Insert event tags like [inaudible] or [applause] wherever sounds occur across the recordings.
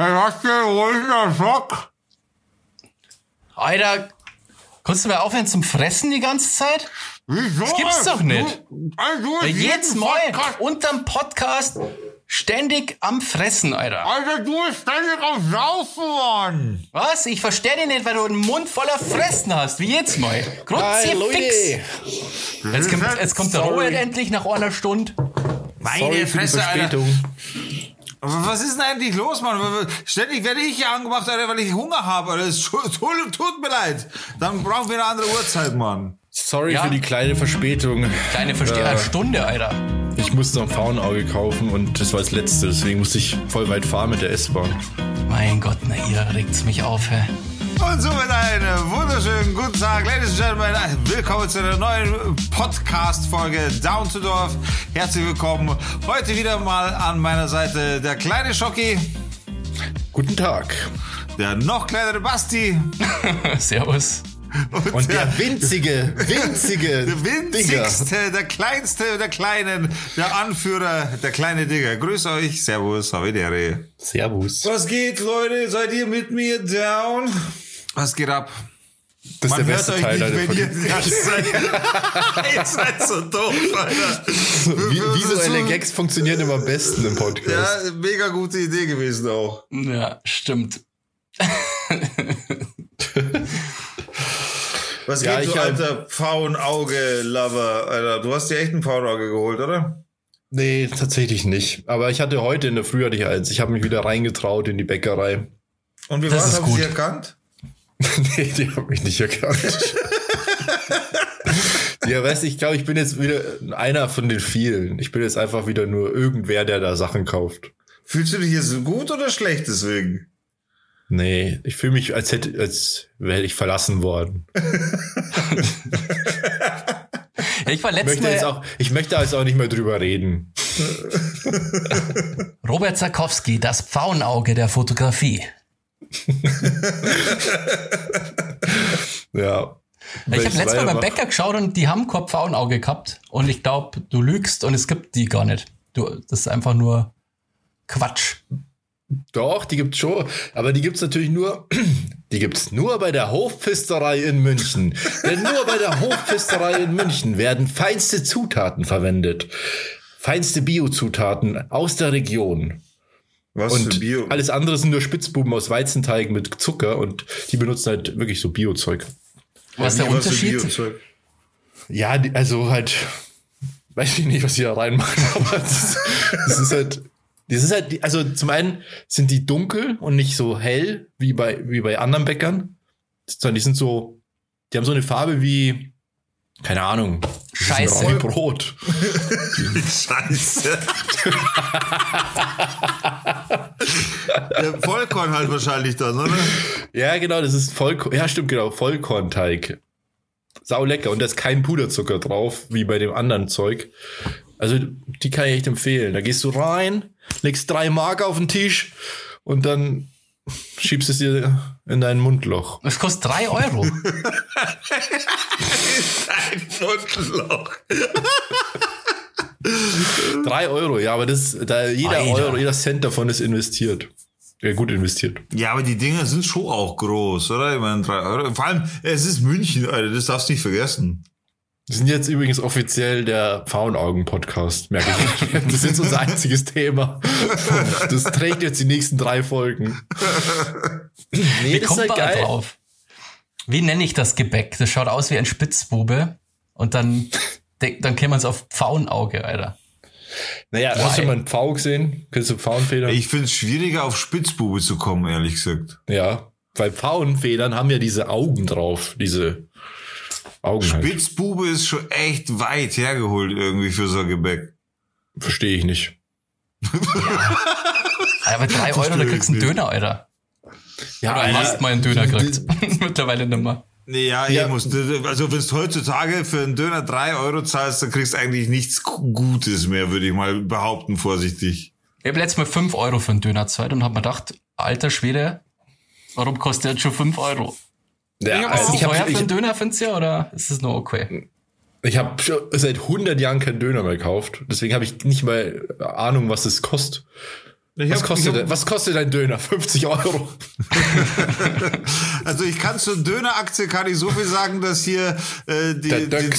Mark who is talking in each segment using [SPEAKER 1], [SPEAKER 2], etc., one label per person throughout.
[SPEAKER 1] Dann hast du ruhig einen Schock.
[SPEAKER 2] Alter, kannst du mal aufhören zum Fressen die ganze Zeit?
[SPEAKER 1] Wieso?
[SPEAKER 2] Das gibt's doch nicht.
[SPEAKER 1] Du, also jeden
[SPEAKER 2] Mal
[SPEAKER 1] Podcast-
[SPEAKER 2] unterm Podcast ständig am Fressen, Alter.
[SPEAKER 1] Alter, du bist ständig am Saufen, Mann.
[SPEAKER 2] Was? Ich verstehe dich nicht, weil du einen Mund voller Fressen hast, wie jedes Mal. Kruzifix.
[SPEAKER 3] Leute.
[SPEAKER 2] Jetzt kommt, jetzt kommt der. Robert endlich nach einer Stunde.
[SPEAKER 1] Meine
[SPEAKER 3] Sorry für die Verspätung.
[SPEAKER 1] Aber Was ist denn eigentlich los, Mann? Ständig werde ich hier angemacht, Alter, weil ich Hunger habe. Alter. Es tut, mir leid. Dann brauchen wir eine andere Uhrzeit, Mann.
[SPEAKER 3] Sorry
[SPEAKER 2] Ja.
[SPEAKER 3] für die kleine Verspätung.
[SPEAKER 2] Kleine Verste eine Stunde, Alter.
[SPEAKER 3] Ich musste noch ein Faunauge kaufen und das war das letzte. Deswegen musste ich voll weit fahren mit der S-Bahn.
[SPEAKER 2] Mein Gott, na ihr regt's mich auf, hä?
[SPEAKER 1] Und somit einen wunderschönen guten Tag, Ladies and Gentlemen. Willkommen zu einer neuen Podcast-Folge Down to Dorf. Herzlich willkommen. Heute wieder mal an meiner Seite der kleine Schocki,
[SPEAKER 3] Guten Tag.
[SPEAKER 1] der noch kleinere Basti [laughs]
[SPEAKER 2] Servus.
[SPEAKER 3] Und der winzige, winzige [laughs]
[SPEAKER 1] Der
[SPEAKER 3] Digger.
[SPEAKER 1] winzigste, der kleinste der Kleinen, der Anführer, der kleine Digger. Grüß euch, Servus, Havidere.
[SPEAKER 3] Servus.
[SPEAKER 1] Was geht, Leute? Seid ihr mit mir down? Was geht ab?
[SPEAKER 3] Das ist der beste Teil
[SPEAKER 1] nicht, wenn ihr ganze Zeit... [laughs] [laughs] ihr seid so doof, Alter.
[SPEAKER 3] Vi- Visuelle Gags funktionieren immer am besten im Podcast.
[SPEAKER 1] Ja, mega gute Idee gewesen auch.
[SPEAKER 2] Ja, stimmt. [laughs]
[SPEAKER 1] Was
[SPEAKER 3] Ja,
[SPEAKER 1] geht,
[SPEAKER 3] ich
[SPEAKER 1] du alter Pfauenauge-Lover, Alter? Du hast dir echt ein Pfauenauge geholt, oder?
[SPEAKER 3] Nee, tatsächlich nicht. Aber ich hatte heute in der Früh hatte ich eins. Ich habe mich wieder reingetraut in die Bäckerei.
[SPEAKER 1] Und wie
[SPEAKER 2] Das
[SPEAKER 1] war's? Haben sie
[SPEAKER 2] gut.
[SPEAKER 1] erkannt? [laughs]
[SPEAKER 3] nee, die haben mich nicht erkannt. [laughs] ja, weißt du, ich glaube, ich bin jetzt wieder einer von den vielen. Ich bin jetzt einfach wieder nur irgendwer, der da Sachen kauft.
[SPEAKER 1] Fühlst du dich jetzt gut oder schlecht deswegen?
[SPEAKER 3] Nee, ich fühle mich, als hätte, als wäre ich verlassen worden. [laughs]
[SPEAKER 2] Ich war
[SPEAKER 3] Ich
[SPEAKER 2] letztes
[SPEAKER 3] möchte jetzt
[SPEAKER 2] Mal
[SPEAKER 3] auch, ich möchte also auch nicht mehr drüber reden.
[SPEAKER 2] Robert Zakowski, das Pfauenauge der Fotografie. [laughs]
[SPEAKER 3] Ja.
[SPEAKER 2] Ich habe letztes Mal beim Bäcker geschaut und die haben kein Pfauenauge gehabt. Und ich glaube, du lügst und es gibt die gar nicht. Du, das ist einfach nur Quatsch.
[SPEAKER 3] Doch, die gibt's schon. Aber die gibt's natürlich nur, [clears throat] die gibt's nur bei der Hofpfisterei in München. [laughs] Denn nur bei der Hofpfisterei in München werden feinste Zutaten verwendet. Feinste Biozutaten aus der Region.
[SPEAKER 1] Was
[SPEAKER 3] Und
[SPEAKER 1] für Bio?
[SPEAKER 3] alles andere sind nur Spitzbuben aus Weizenteig mit Zucker und die benutzen halt wirklich so Biozeug.
[SPEAKER 2] Was ist der Unterschied?
[SPEAKER 1] Biozeug?
[SPEAKER 3] Ja, also halt, [laughs] weiß ich nicht, was die da reinmachen, [laughs] aber das, das ist halt, das ist halt, also zum einen sind die dunkel und nicht so hell wie bei, wie bei anderen Bäckern, sondern die sind so, die haben so eine Farbe wie, keine Ahnung,
[SPEAKER 2] Scheiße.
[SPEAKER 3] Brot. [laughs]
[SPEAKER 1] Scheiße. [laughs] Der Vollkorn halt wahrscheinlich dann, oder?
[SPEAKER 3] Ja, genau, das ist Vollkorn, ja stimmt, genau, Vollkornteig. Sau lecker und da ist kein Puderzucker drauf, wie bei dem anderen Zeug. Also, die kann ich echt empfehlen. Da gehst du rein, legst drei Mark auf den Tisch und dann schiebst es dir in dein Mundloch.
[SPEAKER 2] Das kostet drei Euro. [laughs]
[SPEAKER 1] Ein Mundloch.
[SPEAKER 3] Drei Euro, ja, aber das, da jeder
[SPEAKER 2] Alter.
[SPEAKER 3] Euro, jeder Cent davon ist investiert. Ja, gut investiert.
[SPEAKER 1] Ja, aber die Dinger sind schon auch groß, oder? Ich meine, drei Euro. Vor allem, es ist München, Alter, das darfst du nicht vergessen.
[SPEAKER 3] Wir sind jetzt übrigens offiziell der Pfauenaugen-Podcast, merke ich. [laughs] Das ist jetzt unser einziges Thema. Das trägt jetzt die nächsten drei Folgen. Nee,
[SPEAKER 2] Wie kommt man da drauf? Wie nenne ich das Gebäck? Das schaut aus wie ein Spitzbube. Und dann, dann kennt man es auf Pfauenauge, Alter.
[SPEAKER 3] Naja, hast du mal einen Pfau gesehen? Kennst du Pfauenfedern?
[SPEAKER 1] Ich finde es schwieriger, auf Spitzbube zu kommen, ehrlich gesagt.
[SPEAKER 3] Ja, weil Pfauenfedern haben ja diese Augen drauf, diese Augen. Halt.
[SPEAKER 1] Spitzbube ist schon echt weit hergeholt irgendwie für so ein Gebäck.
[SPEAKER 3] Verstehe ich nicht.
[SPEAKER 2] Aber drei Euro, da kriegst du einen Döner, Alter.
[SPEAKER 3] Ja,
[SPEAKER 2] Oder hast mal einen Döner gekriegt. [laughs] Mittlerweile nicht mehr.
[SPEAKER 1] Nee, ja,
[SPEAKER 3] Ja.
[SPEAKER 1] ich muss, also wenn du heutzutage für einen Döner drei Euro zahlst, dann kriegst du eigentlich nichts Gutes mehr, würde ich mal behaupten, vorsichtig.
[SPEAKER 2] Ich habe letztes Mal fünf Euro für einen Döner gezahlt und habe mir gedacht, alter Schwede, warum kostet der jetzt schon fünf Euro?
[SPEAKER 3] Ja,
[SPEAKER 2] Ist
[SPEAKER 3] also ich habe
[SPEAKER 2] für
[SPEAKER 3] ich,
[SPEAKER 2] einen Döner, findest du, oder ist es nur okay?
[SPEAKER 3] ich hab schon seit 100 Jahren keinen Döner mehr gekauft. Deswegen habe ich nicht mal Ahnung, was das kostet.
[SPEAKER 1] Ich
[SPEAKER 3] Was
[SPEAKER 1] hab-
[SPEAKER 3] kostet,
[SPEAKER 1] ich hab-
[SPEAKER 3] was kostet ein Döner? 50 Euro. [laughs]
[SPEAKER 1] Also ich kann zur Döneraktie kann ich so viel sagen, dass hier äh, die,
[SPEAKER 3] Der
[SPEAKER 1] die,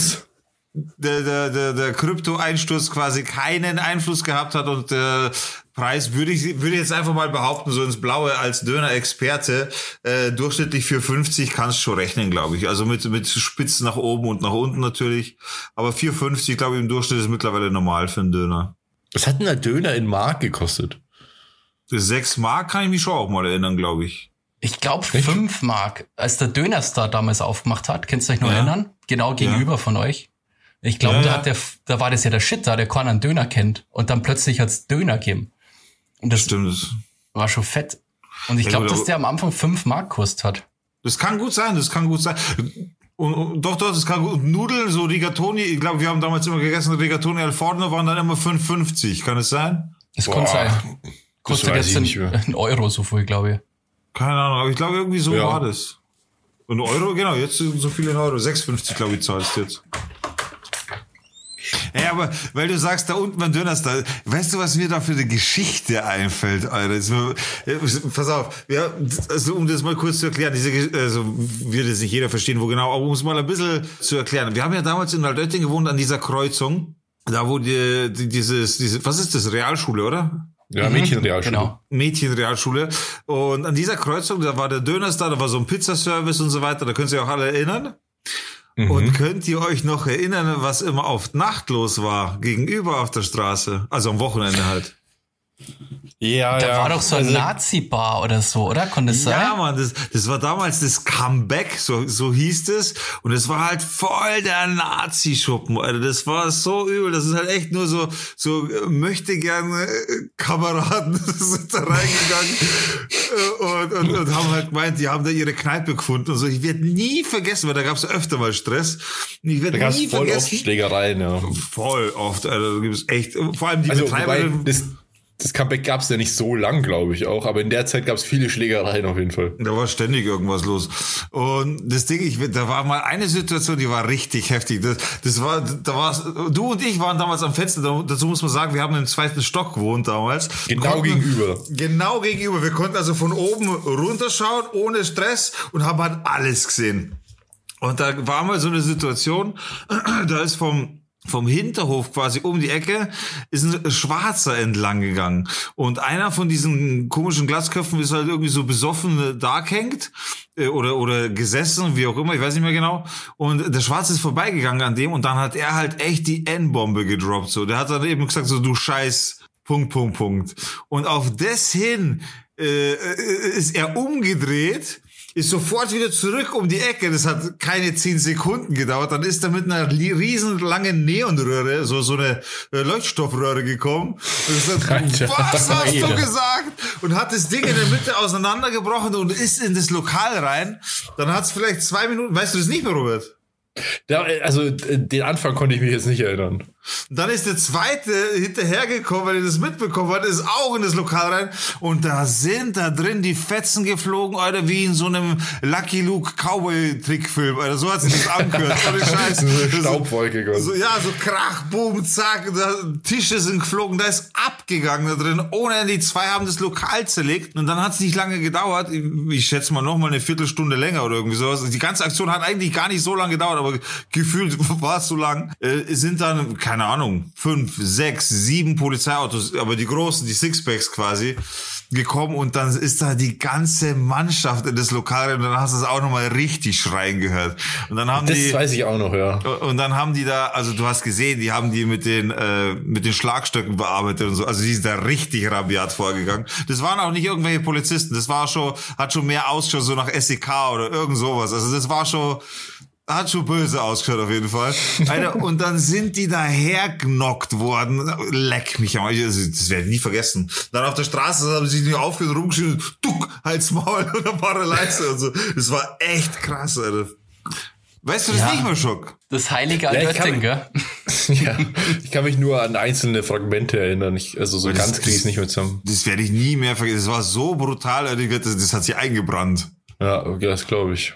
[SPEAKER 1] der, der, der, der Krypto-Einsturz quasi keinen Einfluss gehabt hat und der Preis würde ich, würde ich jetzt einfach mal behaupten, so ins Blaue als Döner-Experte, äh, durchschnittlich für 50 kannst du schon rechnen, glaube ich. Also mit, mit Spitzen nach oben und nach unten natürlich. Aber 4,50, glaube ich, im Durchschnitt ist mittlerweile normal für einen Döner.
[SPEAKER 3] Was hat denn der Döner in Mark gekostet?
[SPEAKER 1] Für 6 Mark kann ich mich schon auch mal erinnern, glaube ich.
[SPEAKER 2] Ich glaube fünf Mark, als der Dönerstar damals aufgemacht hat, kannst du euch noch
[SPEAKER 1] Ja.
[SPEAKER 2] erinnern? Genau gegenüber von euch. Ich glaube,
[SPEAKER 1] Ja,
[SPEAKER 2] da
[SPEAKER 1] ja.
[SPEAKER 2] hat der, da war das ja der Shit, da der keiner einen Döner kennt. Und dann plötzlich hat's Döner gegeben. Und das
[SPEAKER 1] Stimmt. das-
[SPEAKER 2] war schon fett. Und ich glaube, dass der am Anfang fünf Mark kostet hat.
[SPEAKER 1] Das kann gut sein, das kann gut sein. Und, und, doch, doch, das kann gut. Und Nudeln, so Rigatoni, ich glaube, wir haben damals immer gegessen, Rigatoni al Forno waren dann immer 5,50. Kann es sein?
[SPEAKER 2] Das
[SPEAKER 3] Boah,
[SPEAKER 2] kann sein. Kostet jetzt
[SPEAKER 3] nicht mehr.
[SPEAKER 2] ein, Euro so viel, glaube ich.
[SPEAKER 1] Keine Ahnung, aber ich glaube, irgendwie so
[SPEAKER 3] Ja.
[SPEAKER 1] war das. Und Euro, genau, jetzt so viel in Euro. 6,50, glaube ich, zahlst du jetzt. Ja, aber weil du sagst, da unten beim Dönerstall, weißt du, was mir da für eine Geschichte einfällt, Alter? Jetzt äh, Pass auf, ja, also um das mal kurz zu erklären, diese, also wird jetzt nicht jeder verstehen, wo genau, aber um es mal ein bisschen zu erklären. Wir haben ja damals in Altötting gewohnt, an dieser Kreuzung, da wo die, die dieses, diese, was ist das, Realschule, oder?
[SPEAKER 3] Ja, Mädchenrealschule.
[SPEAKER 2] Genau.
[SPEAKER 1] Mädchenrealschule. Und an dieser Kreuzung, da war der Dönerstar, da war so ein Pizzaservice und so weiter, da könnt ihr euch auch alle erinnern. Und könnt ihr euch noch erinnern, was immer auf Nacht los war, gegenüber auf der Straße? Also am Wochenende halt.
[SPEAKER 3] Ja,
[SPEAKER 2] Da
[SPEAKER 3] ja.
[SPEAKER 2] war doch so ein
[SPEAKER 3] Also,
[SPEAKER 2] Nazi-Bar oder so, oder? Konnte es sein?
[SPEAKER 1] Ja, Mann, das, das war damals das Comeback, so, so hieß es. Und es war halt voll der Nazi-Schuppen, Alter. Das war so übel. Das ist halt echt nur so, so äh, möchte gerne äh, Kameraden [laughs] sind da reingegangen äh, und, und, und haben halt gemeint, die haben da ihre Kneipe gefunden und so. Ich werde nie vergessen, weil da gab es öfter mal Stress. Und Ich
[SPEAKER 3] Da
[SPEAKER 1] werde
[SPEAKER 3] gab es
[SPEAKER 1] nie
[SPEAKER 3] voll oft
[SPEAKER 1] vergessen.
[SPEAKER 3] Schlägereien, ja.
[SPEAKER 1] Voll oft, Alter. Da gibt es echt, vor allem die
[SPEAKER 3] Also, wobei,
[SPEAKER 1] Betreiberin.
[SPEAKER 3] Das, Comeback gab es ja nicht so lang, glaube ich auch, aber in der Zeit gab es viele Schlägereien auf jeden Fall.
[SPEAKER 1] Da war ständig irgendwas los. Und das Ding, ich, da war mal eine Situation, die war richtig heftig. Das, das war, da war, du und ich waren damals am Fenster. Da- Dazu muss man sagen, wir haben im zweiten Stock gewohnt damals.
[SPEAKER 3] Genau
[SPEAKER 1] Konnten-
[SPEAKER 3] gegenüber.
[SPEAKER 1] Genau gegenüber. Wir konnten also von oben runterschauen, ohne Stress und haben halt alles gesehen. Und da war mal so eine Situation, [clears throat] da ist vom vom Hinterhof quasi um die Ecke ist ein Schwarzer entlang gegangen. Und einer von diesen komischen Glasköpfen ist halt irgendwie so besoffen äh, da hängt äh, oder, oder gesessen, wie auch immer, ich weiß nicht mehr genau. Und der Schwarze ist vorbeigegangen an dem und dann hat er halt echt die N-Bombe gedroppt. So, der hat dann eben gesagt, so du Scheiß, Punkt, Punkt, Punkt. Und auf das hin äh, äh, ist er umgedreht ist sofort wieder zurück um die Ecke. Das hat keine zehn Sekunden gedauert. Dann ist er mit einer li- riesen langen Neonröhre, so, so eine äh, Leuchtstoffröhre gekommen. [laughs]
[SPEAKER 3] Alter.
[SPEAKER 1] was hast du gesagt? Und hat das Ding in der Mitte auseinandergebrochen und ist in das Lokal rein. Dann hat es vielleicht zwei Minuten, weißt du das nicht mehr, Robert?
[SPEAKER 3] Da, also äh, den Anfang konnte ich mich jetzt nicht erinnern.
[SPEAKER 1] Und dann ist der zweite hinterhergekommen, weil er das mitbekommen hat, ist auch in das Lokal rein. Und da sind da drin die Fetzen geflogen, Alter, wie in so einem Lucky Luke Cowboy-Trickfilm, Alter. So hat sich das angehört. Ohne [laughs] Scheiß.
[SPEAKER 3] So eine Staubwolke, Gott.
[SPEAKER 1] So, ja, so Krach, Boom, Zack, da, Tische sind geflogen, da ist abgegangen da drin. Ohne Ende. Die zwei haben das Lokal zerlegt. Und dann hat es nicht lange gedauert. Ich, ich schätze mal noch mal eine Viertelstunde länger oder irgendwie sowas. Die ganze Aktion hat eigentlich gar nicht so lange gedauert, aber gefühlt [laughs] war es so lang. Äh, sind dann, keine Ahnung, fünf, sechs, sieben Polizeiautos, aber die großen, die Sixpacks quasi, gekommen und dann ist da die ganze Mannschaft in das Lokal und dann hast du es auch nochmal richtig schreien gehört. Und dann haben
[SPEAKER 3] Das
[SPEAKER 1] die.
[SPEAKER 3] weiß ich auch noch, ja.
[SPEAKER 1] Und dann haben die da, also du hast gesehen, die haben die mit den äh, mit den Schlagstöcken bearbeitet und so. Also die sind da richtig rabiat vorgegangen. Das waren auch nicht irgendwelche Polizisten. Das war schon, hat schon mehr ausgeschaut so nach SEK oder irgend sowas. Also das war schon hat schon böse ausgeschaut auf jeden Fall. Alter, [laughs] und dann sind die da hergnockt worden. Leck mich am Das werde ich nie vergessen. Dann auf der Straße haben sie sich nicht aufgehört, rumgeschrien, duck, halt's Maul [laughs] und dann war er leise und so. Das war echt krass, Alter. Weißt du das
[SPEAKER 2] Ja.
[SPEAKER 1] nicht mehr, Schock?
[SPEAKER 2] Das heilige
[SPEAKER 3] Ja, ich
[SPEAKER 2] Altötting,
[SPEAKER 3] kann-
[SPEAKER 2] gell? [laughs]
[SPEAKER 3] ja. Ich kann mich nur an einzelne Fragmente erinnern. Ich, also so
[SPEAKER 1] das-
[SPEAKER 3] ganz kriege ich nicht mehr zusammen.
[SPEAKER 1] Das werde ich nie mehr vergessen. Das war so brutal, Alter, das, das hat sich eingebrannt.
[SPEAKER 3] Ja, okay, das glaube ich.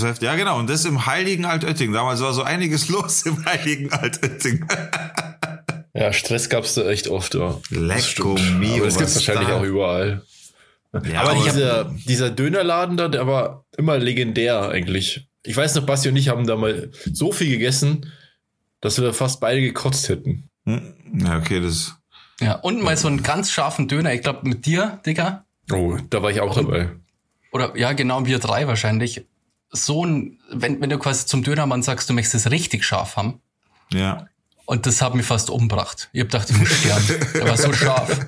[SPEAKER 1] Das heißt, ja genau, und das im heiligen Altötting. Damals war so einiges [laughs] los im heiligen Altötting. [laughs]
[SPEAKER 3] Ja, Stress gab's da echt oft, ja. Stimmt.
[SPEAKER 1] mio,
[SPEAKER 3] Aber das gibt's
[SPEAKER 1] was
[SPEAKER 3] wahrscheinlich
[SPEAKER 1] da-
[SPEAKER 3] auch überall.
[SPEAKER 1] Ja,
[SPEAKER 3] aber
[SPEAKER 1] aber
[SPEAKER 3] dieser, dieser Dönerladen da, der war immer legendär eigentlich. Ich weiß noch, Basti und ich haben da mal so viel gegessen, dass wir fast beide gekotzt hätten.
[SPEAKER 1] Hm, Ja, okay, das.
[SPEAKER 2] Ja, und mal so einen ganz scharfen Döner, ich glaube mit dir, Digga.
[SPEAKER 3] Oh, da war ich auch dabei.
[SPEAKER 2] Oder ja, genau, wir drei wahrscheinlich. So ein, wenn, wenn du quasi zum Dönermann sagst, du möchtest es richtig scharf haben.
[SPEAKER 1] Ja.
[SPEAKER 2] Und das hat mich fast umgebracht. Ich hab gedacht, ich muss sterben. Der war so [laughs] scharf.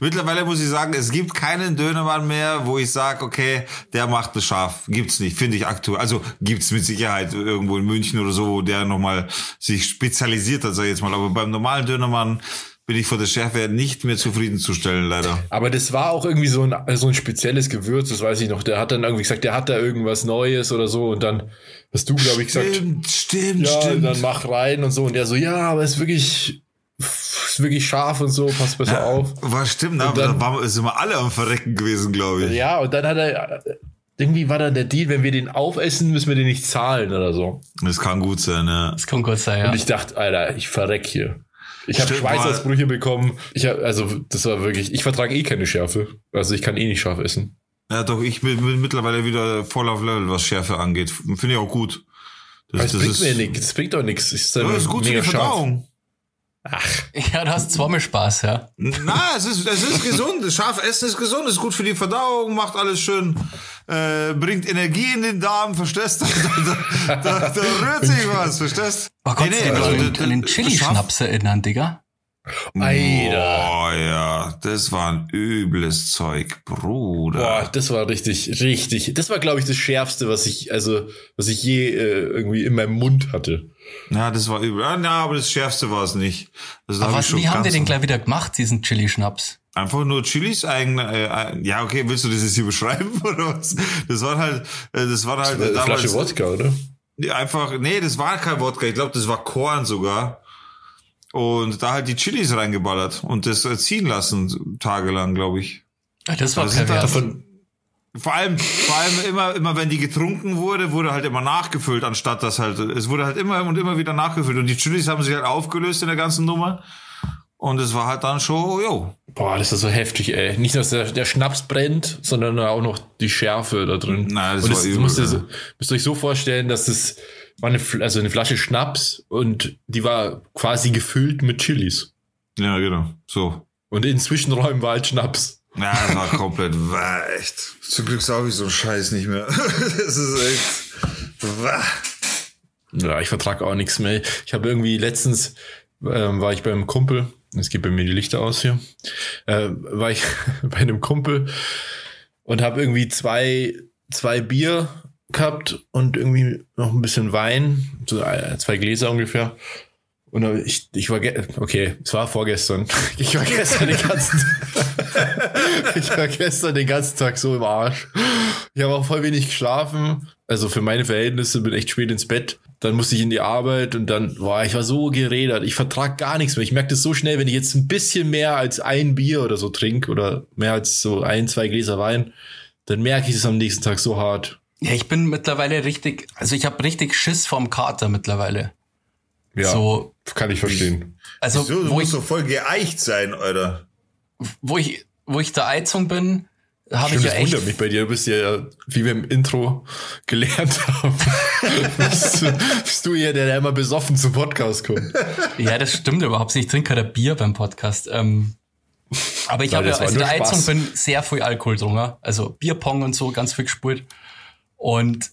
[SPEAKER 1] Mittlerweile muss ich sagen, es gibt keinen Dönermann mehr, wo ich sage, okay, der macht es scharf. Gibt's nicht, finde ich aktuell. Also gibt's mit Sicherheit irgendwo in München oder so, wo der nochmal sich spezialisiert hat, sag ich jetzt mal. Aber beim normalen Dönermann bin ich vor der Schärfe nicht mehr zufriedenzustellen, leider.
[SPEAKER 3] Aber das war auch irgendwie so ein, so ein spezielles Gewürz, das weiß ich noch. Der hat dann irgendwie gesagt, der hat da irgendwas Neues oder so. Und dann hast du, glaube ich, gesagt,
[SPEAKER 1] Stimmt, stimmt,
[SPEAKER 3] ja,
[SPEAKER 1] stimmt.
[SPEAKER 3] dann mach rein und so. Und der so, ja, aber es ist wirklich, ist wirklich scharf und so, passt besser auf.
[SPEAKER 1] War stimmt, aber
[SPEAKER 3] dann-
[SPEAKER 1] da waren, sind wir alle am Verrecken gewesen, glaube ich.
[SPEAKER 3] Ja, und dann hat er, irgendwie war dann der Deal, wenn wir den aufessen, müssen wir den nicht zahlen oder so.
[SPEAKER 1] Das kann gut sein, ja.
[SPEAKER 2] Das kann gut sein, ja.
[SPEAKER 3] Und ich dachte, Alter, ich verreck hier. Ich habe Schweißausbrüche bekommen. Ich hab, also, das war wirklich, ich vertrage eh keine Schärfe. Also, ich kann eh nicht scharf essen.
[SPEAKER 1] Ja, doch, ich bin, bin mittlerweile wieder voll auf Level, was Schärfe angeht. Finde ich auch gut.
[SPEAKER 3] Aber das, bringt mir nichts. Das bringt doch nichts. Es ist,
[SPEAKER 1] Ja, das ist gut für die
[SPEAKER 3] scharf.
[SPEAKER 1] Verdauung.
[SPEAKER 2] ja, du hast zweimal Spaß, ja.
[SPEAKER 1] Na, es ist, es ist gesund. Scharf essen ist gesund, ist gut für die Verdauung, macht alles schön, äh, bringt Energie in den Darm, verstehst du? [laughs] Da, da, da, da rührt sich was, verstehst
[SPEAKER 2] Oh, kannst du dich
[SPEAKER 1] also,
[SPEAKER 2] an, den Chili-Schnaps erinnern, Digga?
[SPEAKER 3] Alter.
[SPEAKER 1] Oh ja, das war ein übles Zeug, Bruder.
[SPEAKER 3] Boah, das war richtig, richtig. Das war, glaube ich, das Schärfste, was ich, also, was ich je äh, irgendwie in meinem Mund hatte.
[SPEAKER 1] Ja, das war übel. Ah, na, aber das Schärfste war es nicht. Das
[SPEAKER 2] Aber was, wie haben die
[SPEAKER 1] ganz-
[SPEAKER 2] den gleich wieder gemacht, diesen Chili-Schnaps?
[SPEAKER 1] Einfach nur Chilis eigen, äh, äh, ja, okay, willst du das jetzt hier beschreiben [laughs] oder was? Das war halt, äh, das war halt
[SPEAKER 3] Eine
[SPEAKER 1] damals,
[SPEAKER 3] Flasche Wodka, oder?
[SPEAKER 1] Ja, einfach, nee, das war kein Wodka, ich glaube, das war Korn sogar. Und da halt die Chilis reingeballert und das äh, ziehen lassen, tagelang, glaube ich.
[SPEAKER 2] Ja, das war
[SPEAKER 1] Also
[SPEAKER 2] pervers.
[SPEAKER 3] Davon,
[SPEAKER 1] Vor allem, vor allem immer, immer wenn die getrunken wurde, wurde halt immer nachgefüllt, anstatt dass halt, es wurde halt immer und immer wieder nachgefüllt. Und die Chilis haben sich halt aufgelöst in der ganzen Nummer. Und es war halt dann schon, jo.
[SPEAKER 3] boah, das ist so heftig, ey. Nicht, dass der, der Schnaps brennt, sondern auch noch die Schärfe da drin.
[SPEAKER 1] Nein, das
[SPEAKER 3] und
[SPEAKER 1] war
[SPEAKER 3] das,
[SPEAKER 1] übel,
[SPEAKER 3] müsst, ihr, müsst ihr euch so vorstellen, dass das war eine, also eine Flasche Schnaps und die war quasi gefüllt mit Chilis.
[SPEAKER 1] Ja, genau. So.
[SPEAKER 3] Und in Zwischenräumen war halt Schnaps.
[SPEAKER 1] Ja, das war komplett, war [laughs] echt. Zum Glück sauge ich so einen Scheiß nicht mehr. [laughs] das ist echt. Wah.
[SPEAKER 3] Ja, ich vertrag auch nichts mehr. Ich habe irgendwie letztens ähm, war ich beim Kumpel, es geht bei mir die Lichter aus hier, äh, war ich [laughs] bei einem Kumpel und habe irgendwie zwei, zwei Bier gehabt und irgendwie noch ein bisschen Wein, so äh, zwei Gläser ungefähr. Und ich, ich war, okay, es war vorgestern. [laughs] Ich war gestern den ganzen, [laughs] ich war gestern den ganzen Tag so im Arsch. Ich habe auch voll wenig geschlafen. Also für meine Verhältnisse bin echt spät ins Bett. Dann musste ich in die Arbeit und dann, boah, ich war so gerädert. Ich vertrag gar nichts mehr. Ich merke das so schnell, wenn ich jetzt ein bisschen mehr als ein Bier oder so trinke oder mehr als so ein, zwei Gläser Wein, dann merke ich es am nächsten Tag so hart.
[SPEAKER 2] Ja, ich bin mittlerweile richtig, also ich habe richtig Schiss vorm Kater mittlerweile.
[SPEAKER 3] Ja,
[SPEAKER 2] So,
[SPEAKER 3] kann ich verstehen.
[SPEAKER 2] also
[SPEAKER 1] So, du
[SPEAKER 2] wo, ich,
[SPEAKER 1] musst doch voll geeicht sein, Alter.
[SPEAKER 2] wo ich, wo ich der Eizung bin, habe ich ja
[SPEAKER 3] das
[SPEAKER 2] echt.
[SPEAKER 3] wundert mich bei dir. Du bist ja, wie wir im Intro gelernt haben, [laughs] bist, du, bist du ja der, der immer besoffen zum Podcast kommt.
[SPEAKER 2] Ja, das stimmt überhaupt nicht. Ich trinke kein Bier beim Podcast. Ähm, aber ich habe ja, also der Eizung
[SPEAKER 3] Spaß.
[SPEAKER 2] bin sehr viel Alkohol drunter. Also Bierpong und so, ganz viel gespult. Und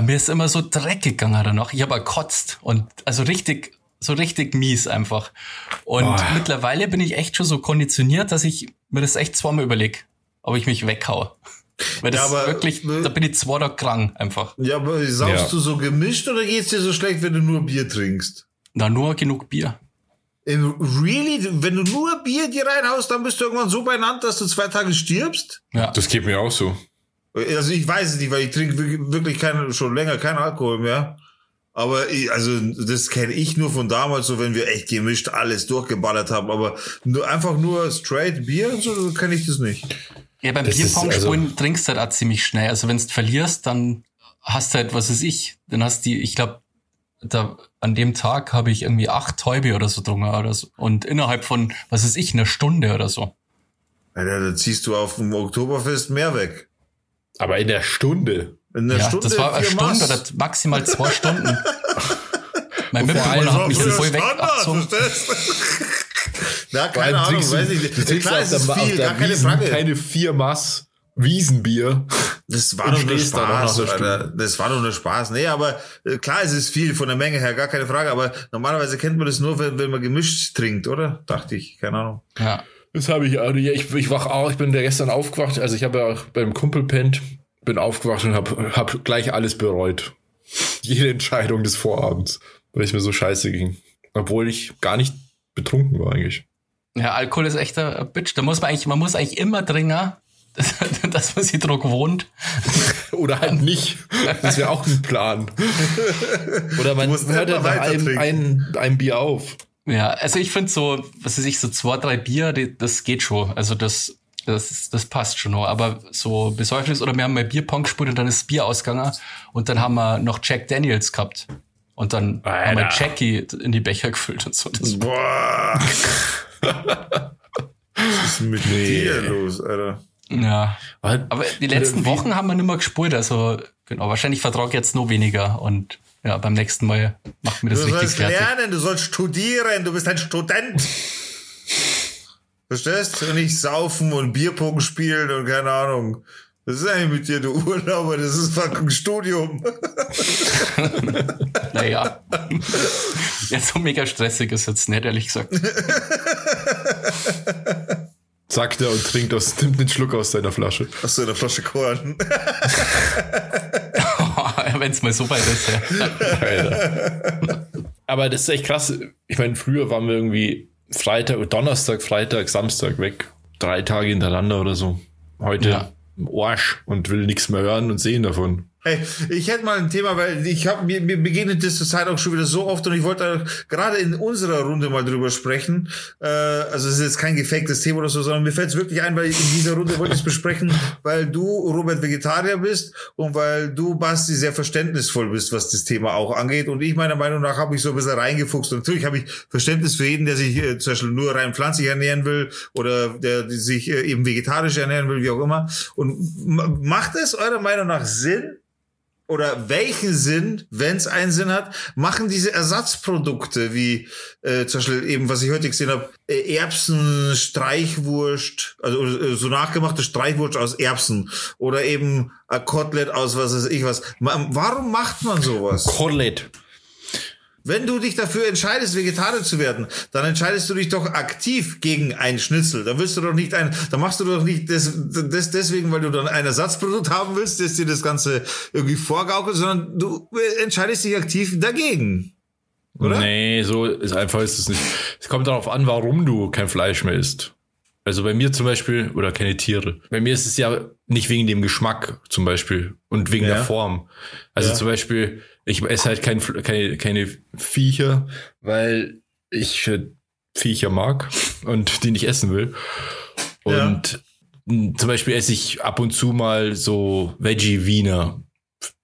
[SPEAKER 2] mir ist immer so dreckig gegangen danach. Ich habe gekotzt und also richtig, so richtig mies einfach. Und
[SPEAKER 3] Oh.
[SPEAKER 2] mittlerweile bin ich echt schon so konditioniert, dass ich mir das echt zweimal überlege, ob ich mich weghaue. Weil das
[SPEAKER 1] Ja, aber-
[SPEAKER 2] wirklich, da bin ich zwei Tage krank einfach.
[SPEAKER 1] Ja, aber saufst
[SPEAKER 3] Ja.
[SPEAKER 1] du so gemischt oder geht's dir so schlecht, wenn du nur Bier trinkst?
[SPEAKER 2] Na, nur genug Bier.
[SPEAKER 1] Really? Wenn du nur Bier dir reinhaust, dann bist du irgendwann so beieinander, dass du zwei Tage stirbst?
[SPEAKER 2] Ja.
[SPEAKER 3] Das geht mir auch so.
[SPEAKER 1] Also ich weiß es nicht, weil ich trinke wirklich- wirklich kein, schon länger keinen Alkohol mehr. Aber ich, also das kenne ich nur von damals, so wenn wir echt gemischt alles durchgeballert haben. Aber nur, einfach nur straight Bier so kenne ich das nicht.
[SPEAKER 2] Ja, beim
[SPEAKER 3] ist
[SPEAKER 2] Bierpong
[SPEAKER 3] also-
[SPEAKER 2] trinkst du halt auch ziemlich schnell. Also wenn du verlierst, dann hast du halt, was weiß ich, dann hast die, ich glaube, da an dem Tag habe ich irgendwie acht Täube oder so drungen oder so. Und innerhalb von, was ist ich, einer Stunde oder so.
[SPEAKER 1] Alter, da ziehst du auf dem Oktoberfest mehr weg.
[SPEAKER 3] Aber in der Stunde.
[SPEAKER 1] In der
[SPEAKER 2] ja,
[SPEAKER 1] Stunde
[SPEAKER 2] das war eine
[SPEAKER 1] vier
[SPEAKER 2] Stunde oder maximal zwei Stunden. [laughs] mein Mitbewohner hat mich voll weg
[SPEAKER 1] Standard,
[SPEAKER 2] abgezogen.
[SPEAKER 1] verstehst du? [laughs] Na, keine Ahnung,
[SPEAKER 3] du-
[SPEAKER 1] weiß ich
[SPEAKER 3] Du
[SPEAKER 1] nicht.
[SPEAKER 3] Trinkst
[SPEAKER 1] klar,
[SPEAKER 3] auf
[SPEAKER 1] es
[SPEAKER 3] der, auf
[SPEAKER 1] viel,
[SPEAKER 3] der
[SPEAKER 1] gar keine
[SPEAKER 3] Wiesen
[SPEAKER 1] Frage.
[SPEAKER 3] keine vier Maß Wiesenbier. [laughs]
[SPEAKER 1] Das war doch nur Spaß. Alter. Das war doch nur Spaß. Nee, aber äh, klar, es ist viel von der Menge her, gar keine Frage. Aber normalerweise kennt man das nur, wenn, wenn man gemischt trinkt, oder? Dachte ich, keine Ahnung.
[SPEAKER 2] Ja.
[SPEAKER 3] Das habe ich auch. nicht. Ich, ich wach auch, ich bin da gestern aufgewacht. Also ich habe ja auch beim Kumpel pennt, bin aufgewacht und habe hab gleich alles bereut. Jede Entscheidung des Vorabends, weil es mir so scheiße ging. Obwohl ich gar nicht betrunken war eigentlich.
[SPEAKER 2] Ja, Alkohol ist echt ein Bitch. Da muss man eigentlich, man muss eigentlich immer dringen, [laughs] dass man sich Druck wohnt. [laughs]
[SPEAKER 3] Oder halt nicht. Das wäre auch ein Plan. Oder man hört nach
[SPEAKER 1] weiter
[SPEAKER 3] einem,
[SPEAKER 1] trinken.
[SPEAKER 3] ein, ein Bier auf.
[SPEAKER 2] Ja, also ich finde so, was weiß ich, so zwei, drei Bier, die, das geht schon. Also das, das, das passt schon noch. Aber so Besäufnis oder wir haben mal Bierpong gespielt und dann ist das Bier ausgegangen und dann haben wir noch Jack Daniels gehabt. Und dann haben wir
[SPEAKER 3] Alter.
[SPEAKER 2] Jackie in die Becher gefüllt und so. Das,
[SPEAKER 1] Boah. Was ist mit
[SPEAKER 3] Nee.
[SPEAKER 1] dir los, Alter?
[SPEAKER 2] ja.
[SPEAKER 3] Aber
[SPEAKER 2] Aber die letzten Wochen haben wir nicht mehr gespielt. Also genau, wahrscheinlich vertrag jetzt nur weniger. Und ja, beim nächsten Mal macht mir das
[SPEAKER 1] Du
[SPEAKER 2] richtig
[SPEAKER 1] sollst
[SPEAKER 2] fertig.
[SPEAKER 1] lernen, du sollst studieren, du bist ein Student. Verstehst? Und nicht saufen und Bierpong spielen und keine Ahnung. Das ist eigentlich mit dir, du Urlauber, das ist fucking Studium. [laughs]
[SPEAKER 2] Naja. ja, so mega stressig ist jetzt nicht, ehrlich gesagt.
[SPEAKER 3] sagt er und trinkt aus, nimmt einen Schluck aus seiner Flasche.
[SPEAKER 1] Du eine Flasche Korn? [laughs]
[SPEAKER 2] Wenn es mal so weit ist, ja.
[SPEAKER 3] Aber das ist echt krass. Ich meine, früher waren wir irgendwie Freitag, Donnerstag, Freitag, Samstag weg. Drei Tage hintereinander oder so. Heute
[SPEAKER 2] Ja.
[SPEAKER 3] im Arsch und will nichts mehr hören und sehen davon.
[SPEAKER 1] Hey, ich hätte mal ein Thema, weil ich habe mir, mir begegnet das zur Zeit auch schon wieder so oft und ich wollte gerade in unserer Runde mal drüber sprechen. Äh, also es ist jetzt kein gefaktes Thema oder so, sondern mir fällt es wirklich ein, weil in dieser Runde wollte ich es besprechen, weil du Robert Vegetarier bist und weil du Basti sehr verständnisvoll bist, was das Thema auch angeht. Und ich meiner Meinung nach habe ich so ein bisschen reingefuchst. Und natürlich habe ich Verständnis für jeden, der sich äh, zum Beispiel nur rein pflanzlich ernähren will oder der sich äh, eben vegetarisch ernähren will, wie auch immer. Und macht es eurer Meinung nach Sinn? Oder welchen Sinn, wenn es einen Sinn hat, machen diese Ersatzprodukte wie äh, zum Beispiel eben, was ich heute gesehen habe, äh, Erbsen, Streichwurst, also äh, so nachgemachte Streichwurst aus Erbsen oder eben ein Kotelett aus was weiß ich was. Warum macht man sowas?
[SPEAKER 3] Kotelett.
[SPEAKER 1] Wenn du dich dafür entscheidest, Vegetarier zu werden, dann entscheidest du dich doch aktiv gegen einen Schnitzel. Da willst du doch nicht ein, da machst du doch nicht das, das deswegen, weil du dann ein Ersatzprodukt haben willst, das dir das Ganze irgendwie vorgaukelt, sondern du entscheidest dich aktiv dagegen. Oder?
[SPEAKER 3] Nee, so ist einfach ist es nicht. Es kommt darauf an, warum du kein Fleisch mehr isst. Also bei mir zum Beispiel, oder keine Tiere. Bei mir ist es ja nicht wegen dem Geschmack zum Beispiel und wegen
[SPEAKER 1] Ja.
[SPEAKER 3] der Form. Also
[SPEAKER 1] Ja.
[SPEAKER 3] zum Beispiel, ich esse halt kein, keine, keine Viecher, weil ich äh, Viecher mag und die nicht essen will.
[SPEAKER 1] Ja.
[SPEAKER 3] Und mh, zum Beispiel esse ich ab und zu mal so Veggie-Wiener.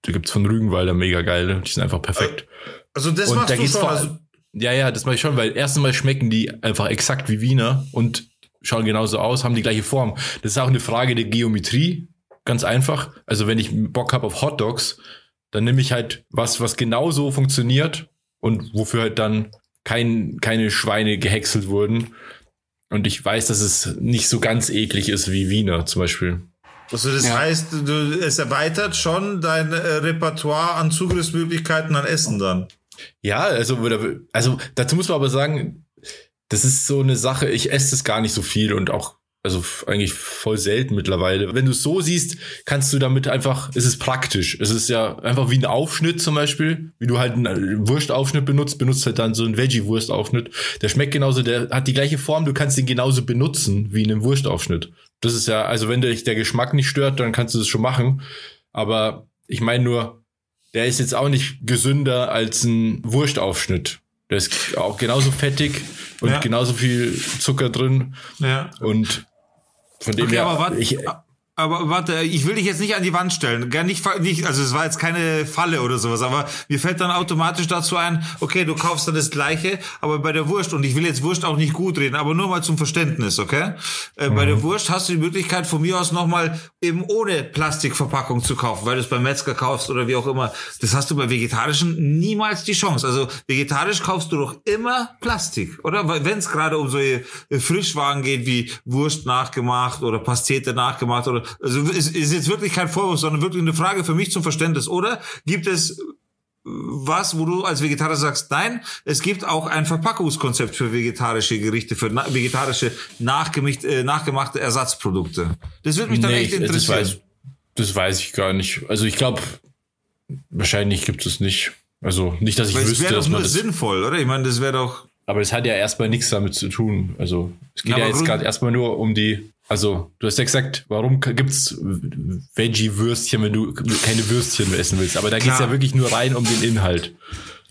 [SPEAKER 3] Da gibt's von Rügenwalder mega geile. Die sind einfach perfekt.
[SPEAKER 1] Also das
[SPEAKER 3] Und
[SPEAKER 1] machst
[SPEAKER 3] da
[SPEAKER 1] du schon.
[SPEAKER 3] vor
[SPEAKER 1] Also,
[SPEAKER 3] Ja, ja, das mache ich schon, weil erstens mal schmecken die einfach exakt wie Wiener und schauen genauso aus, haben die gleiche Form. Das ist auch eine Frage der Geometrie, ganz einfach. Also wenn ich Bock habe auf Hot Dogs, dann nehme ich halt was, was genauso funktioniert und wofür halt dann kein, keine Schweine gehäckselt wurden. Und ich weiß, dass es nicht so ganz eklig ist wie Wiener zum Beispiel.
[SPEAKER 1] also das
[SPEAKER 2] Ja.
[SPEAKER 1] heißt, du, es erweitert schon dein äh, Repertoire an Zugriffsmöglichkeiten an Essen dann.
[SPEAKER 3] Ja, also, also dazu muss man aber sagen, das ist so eine Sache, ich esse das gar nicht so viel und auch, also eigentlich voll selten mittlerweile. Wenn du es so siehst, kannst du damit einfach, es ist praktisch. Es ist ja einfach wie ein Aufschnitt zum Beispiel, wie du halt einen Wurstaufschnitt benutzt, benutzt halt dann so einen Veggie-Wurstaufschnitt. Der schmeckt genauso, der hat die gleiche Form, du kannst ihn genauso benutzen wie in einem Wurstaufschnitt. Das ist ja, also wenn dich der Geschmack nicht stört, dann kannst du das schon machen. Aber ich meine nur, der ist jetzt auch nicht gesünder als ein Wurstaufschnitt. Der ist auch genauso fettig und
[SPEAKER 1] Ja.
[SPEAKER 3] genauso viel Zucker drin.
[SPEAKER 1] Ja.
[SPEAKER 3] Und von dem
[SPEAKER 1] Okay,
[SPEAKER 3] her,
[SPEAKER 1] aber warte.
[SPEAKER 3] ich,
[SPEAKER 1] Aber warte, ich will dich jetzt nicht an die Wand stellen. Gar nicht, nicht, also es war jetzt keine Falle oder sowas, aber mir fällt dann automatisch dazu ein, okay, du kaufst dann das Gleiche, aber bei der Wurst, und ich will jetzt Wurst auch nicht gut reden, aber nur mal zum Verständnis, okay? Äh, mhm. Bei der mhm. Wurst hast du die Möglichkeit von mir aus nochmal eben ohne Plastikverpackung zu kaufen, weil du es beim Metzger kaufst oder wie auch immer. Das hast du bei vegetarischen niemals die Chance. Also vegetarisch kaufst du doch immer Plastik, oder? Wenn es gerade um solche Frischwagen geht, wie Wurst nachgemacht oder Pastete nachgemacht oder also ist, ist jetzt wirklich kein Vorwurf, sondern wirklich eine Frage für mich zum Verständnis. Oder gibt es was, wo du als Vegetarier sagst, nein, es gibt auch ein Verpackungskonzept für vegetarische Gerichte, für na vegetarische nachgemachte, äh, nachgemachte Ersatzprodukte. Das würde mich dann nee, echt interessieren.
[SPEAKER 3] Das weiß, das weiß ich gar nicht. Also ich glaube, wahrscheinlich gibt es nicht. Also nicht, dass ich Weil wüsste,
[SPEAKER 1] das wäre
[SPEAKER 3] doch
[SPEAKER 1] nur sinnvoll, oder? Ich meine, das wäre doch.
[SPEAKER 3] Aber es hat ja erstmal nichts damit zu tun. Also es geht ja, ja jetzt gerade erstmal nur um die also, du hast ja gesagt, warum gibt's Veggie-Würstchen, wenn du keine Würstchen essen willst? Aber da geht's ja wirklich nur rein um den Inhalt.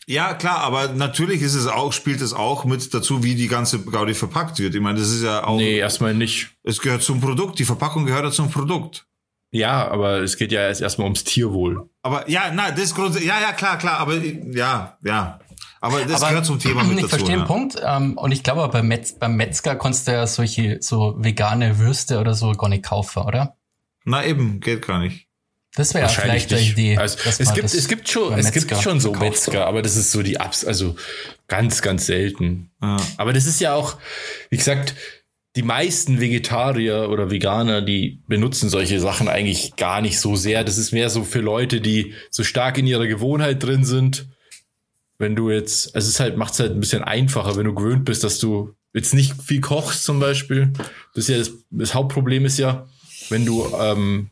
[SPEAKER 1] Ja, klar, aber natürlich ist es auch, spielt es auch mit dazu, wie die ganze Gaudi verpackt wird. Ich meine, das ist ja auch.
[SPEAKER 3] Nee, erstmal nicht.
[SPEAKER 1] Es gehört zum Produkt. Die Verpackung gehört ja zum Produkt.
[SPEAKER 3] Ja, aber es geht ja erst erstmal ums Tierwohl.
[SPEAKER 1] Aber ja, na, das Grund, ja, ja, klar, klar, aber ja, ja. Aber das aber gehört zum Thema
[SPEAKER 2] mit [laughs] ich dazu. Ich verstehe ja. den Punkt. Ähm, und ich glaube, beim, Metz, beim Metzger konntest du ja solche so vegane Würste oder so gar nicht kaufen, oder?
[SPEAKER 1] Na eben, geht gar nicht.
[SPEAKER 2] Das wäre vielleicht eine Idee.
[SPEAKER 3] Also, es gibt, es gibt schon, es gibt schon so Metzger, aber das ist so die Abs, also ganz, ganz selten. Ja. Aber das ist ja auch, wie gesagt, die meisten Vegetarier oder Veganer, die benutzen solche Sachen eigentlich gar nicht so sehr. Das ist mehr so für Leute, die so stark in ihrer Gewohnheit drin sind wenn du jetzt, also es ist halt, macht es halt ein bisschen einfacher, wenn du gewöhnt bist, dass du jetzt nicht viel kochst zum Beispiel. Das ja das, das Hauptproblem ist ja, wenn du ähm,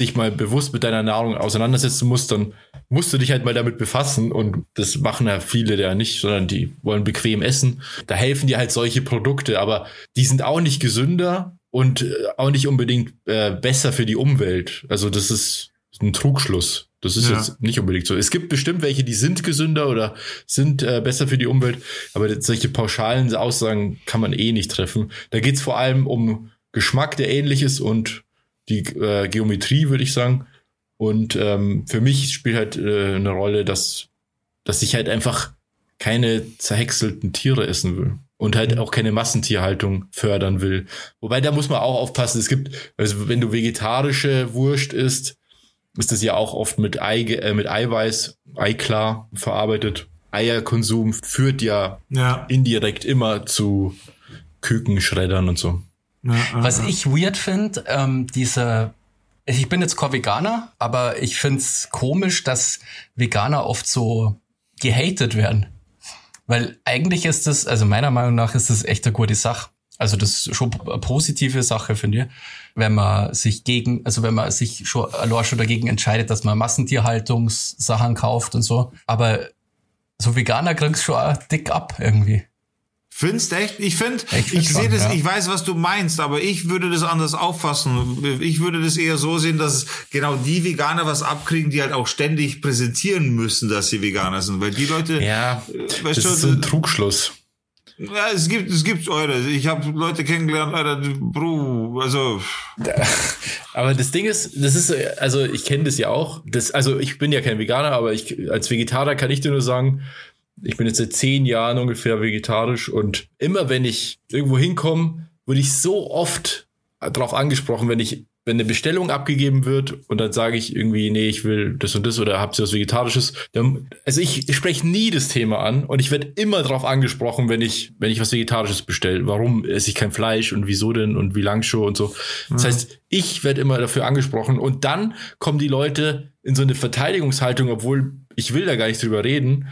[SPEAKER 3] dich mal bewusst mit deiner Nahrung auseinandersetzen musst, dann musst du dich halt mal damit befassen und das machen ja viele ja nicht, sondern die wollen bequem essen. Da helfen dir halt solche Produkte, aber die sind auch nicht gesünder und äh, auch nicht unbedingt äh, besser für die Umwelt. Also das ist ein Trugschluss. Das ist ja. jetzt nicht unbedingt so. Es gibt bestimmt welche, die sind gesünder oder sind äh, besser für die Umwelt, aber solche pauschalen Aussagen kann man eh nicht treffen. Da geht's vor allem um Geschmack, der ähnlich ist und die äh, Geometrie, würde ich sagen. Und ähm, für mich spielt halt äh, eine Rolle, dass, dass ich halt einfach keine zerhäckselten Tiere essen will und halt auch keine Massentierhaltung fördern will. Wobei da muss man auch aufpassen. Es gibt, also wenn du vegetarische Wurst isst, ist das ja auch oft mit, Ei, äh, mit Eiweiß, Eiklar verarbeitet. Eierkonsum führt ja, ja. indirekt immer zu Kükenschreddern und so.
[SPEAKER 2] Ja, Was ich weird finde, ähm, dieser ich bin jetzt kein Veganer, aber ich find's komisch, dass Veganer oft so gehatet werden. Weil eigentlich ist das, also meiner Meinung nach ist das echt eine gute Sache. Also das ist schon eine positive Sache, finde ich, wenn man sich gegen, also wenn man sich schon, allein schon dagegen entscheidet, dass man Massentierhaltungssachen kauft und so. Aber so Veganer kriegst schon auch dick ab irgendwie.
[SPEAKER 1] Findest echt? Ich finde, ich, find ich sehe das, ja. ich weiß, was du meinst, aber ich würde das anders auffassen. Ich würde das eher so sehen, dass genau die Veganer was abkriegen, die halt auch ständig präsentieren müssen, dass sie Veganer sind, weil die Leute,
[SPEAKER 3] ja, äh, weißt das du, ist ein Trugschluss.
[SPEAKER 1] Ja, es gibt, es gibt eure. Ich habe Leute kennengelernt, Alter, Bro, also. [laughs]
[SPEAKER 3] Aber das Ding ist, das ist, also ich kenne das ja auch. Das, also ich bin ja kein Veganer, aber ich als Vegetarier kann ich dir nur sagen, ich bin jetzt seit zehn Jahren ungefähr vegetarisch und immer wenn ich irgendwo hinkomme, wurde ich so oft darauf angesprochen, wenn ich wenn eine Bestellung abgegeben wird und dann sage ich irgendwie, nee, ich will das und das oder habt ihr was Vegetarisches, dann, also ich, ich spreche nie das Thema an und ich werde immer darauf angesprochen, wenn ich, wenn ich was Vegetarisches bestelle. Warum esse ich kein Fleisch und wieso denn und wie lang schon und so. Das mhm. heißt, ich werde immer dafür angesprochen und dann kommen die Leute in so eine Verteidigungshaltung, obwohl ich will da gar nicht drüber reden.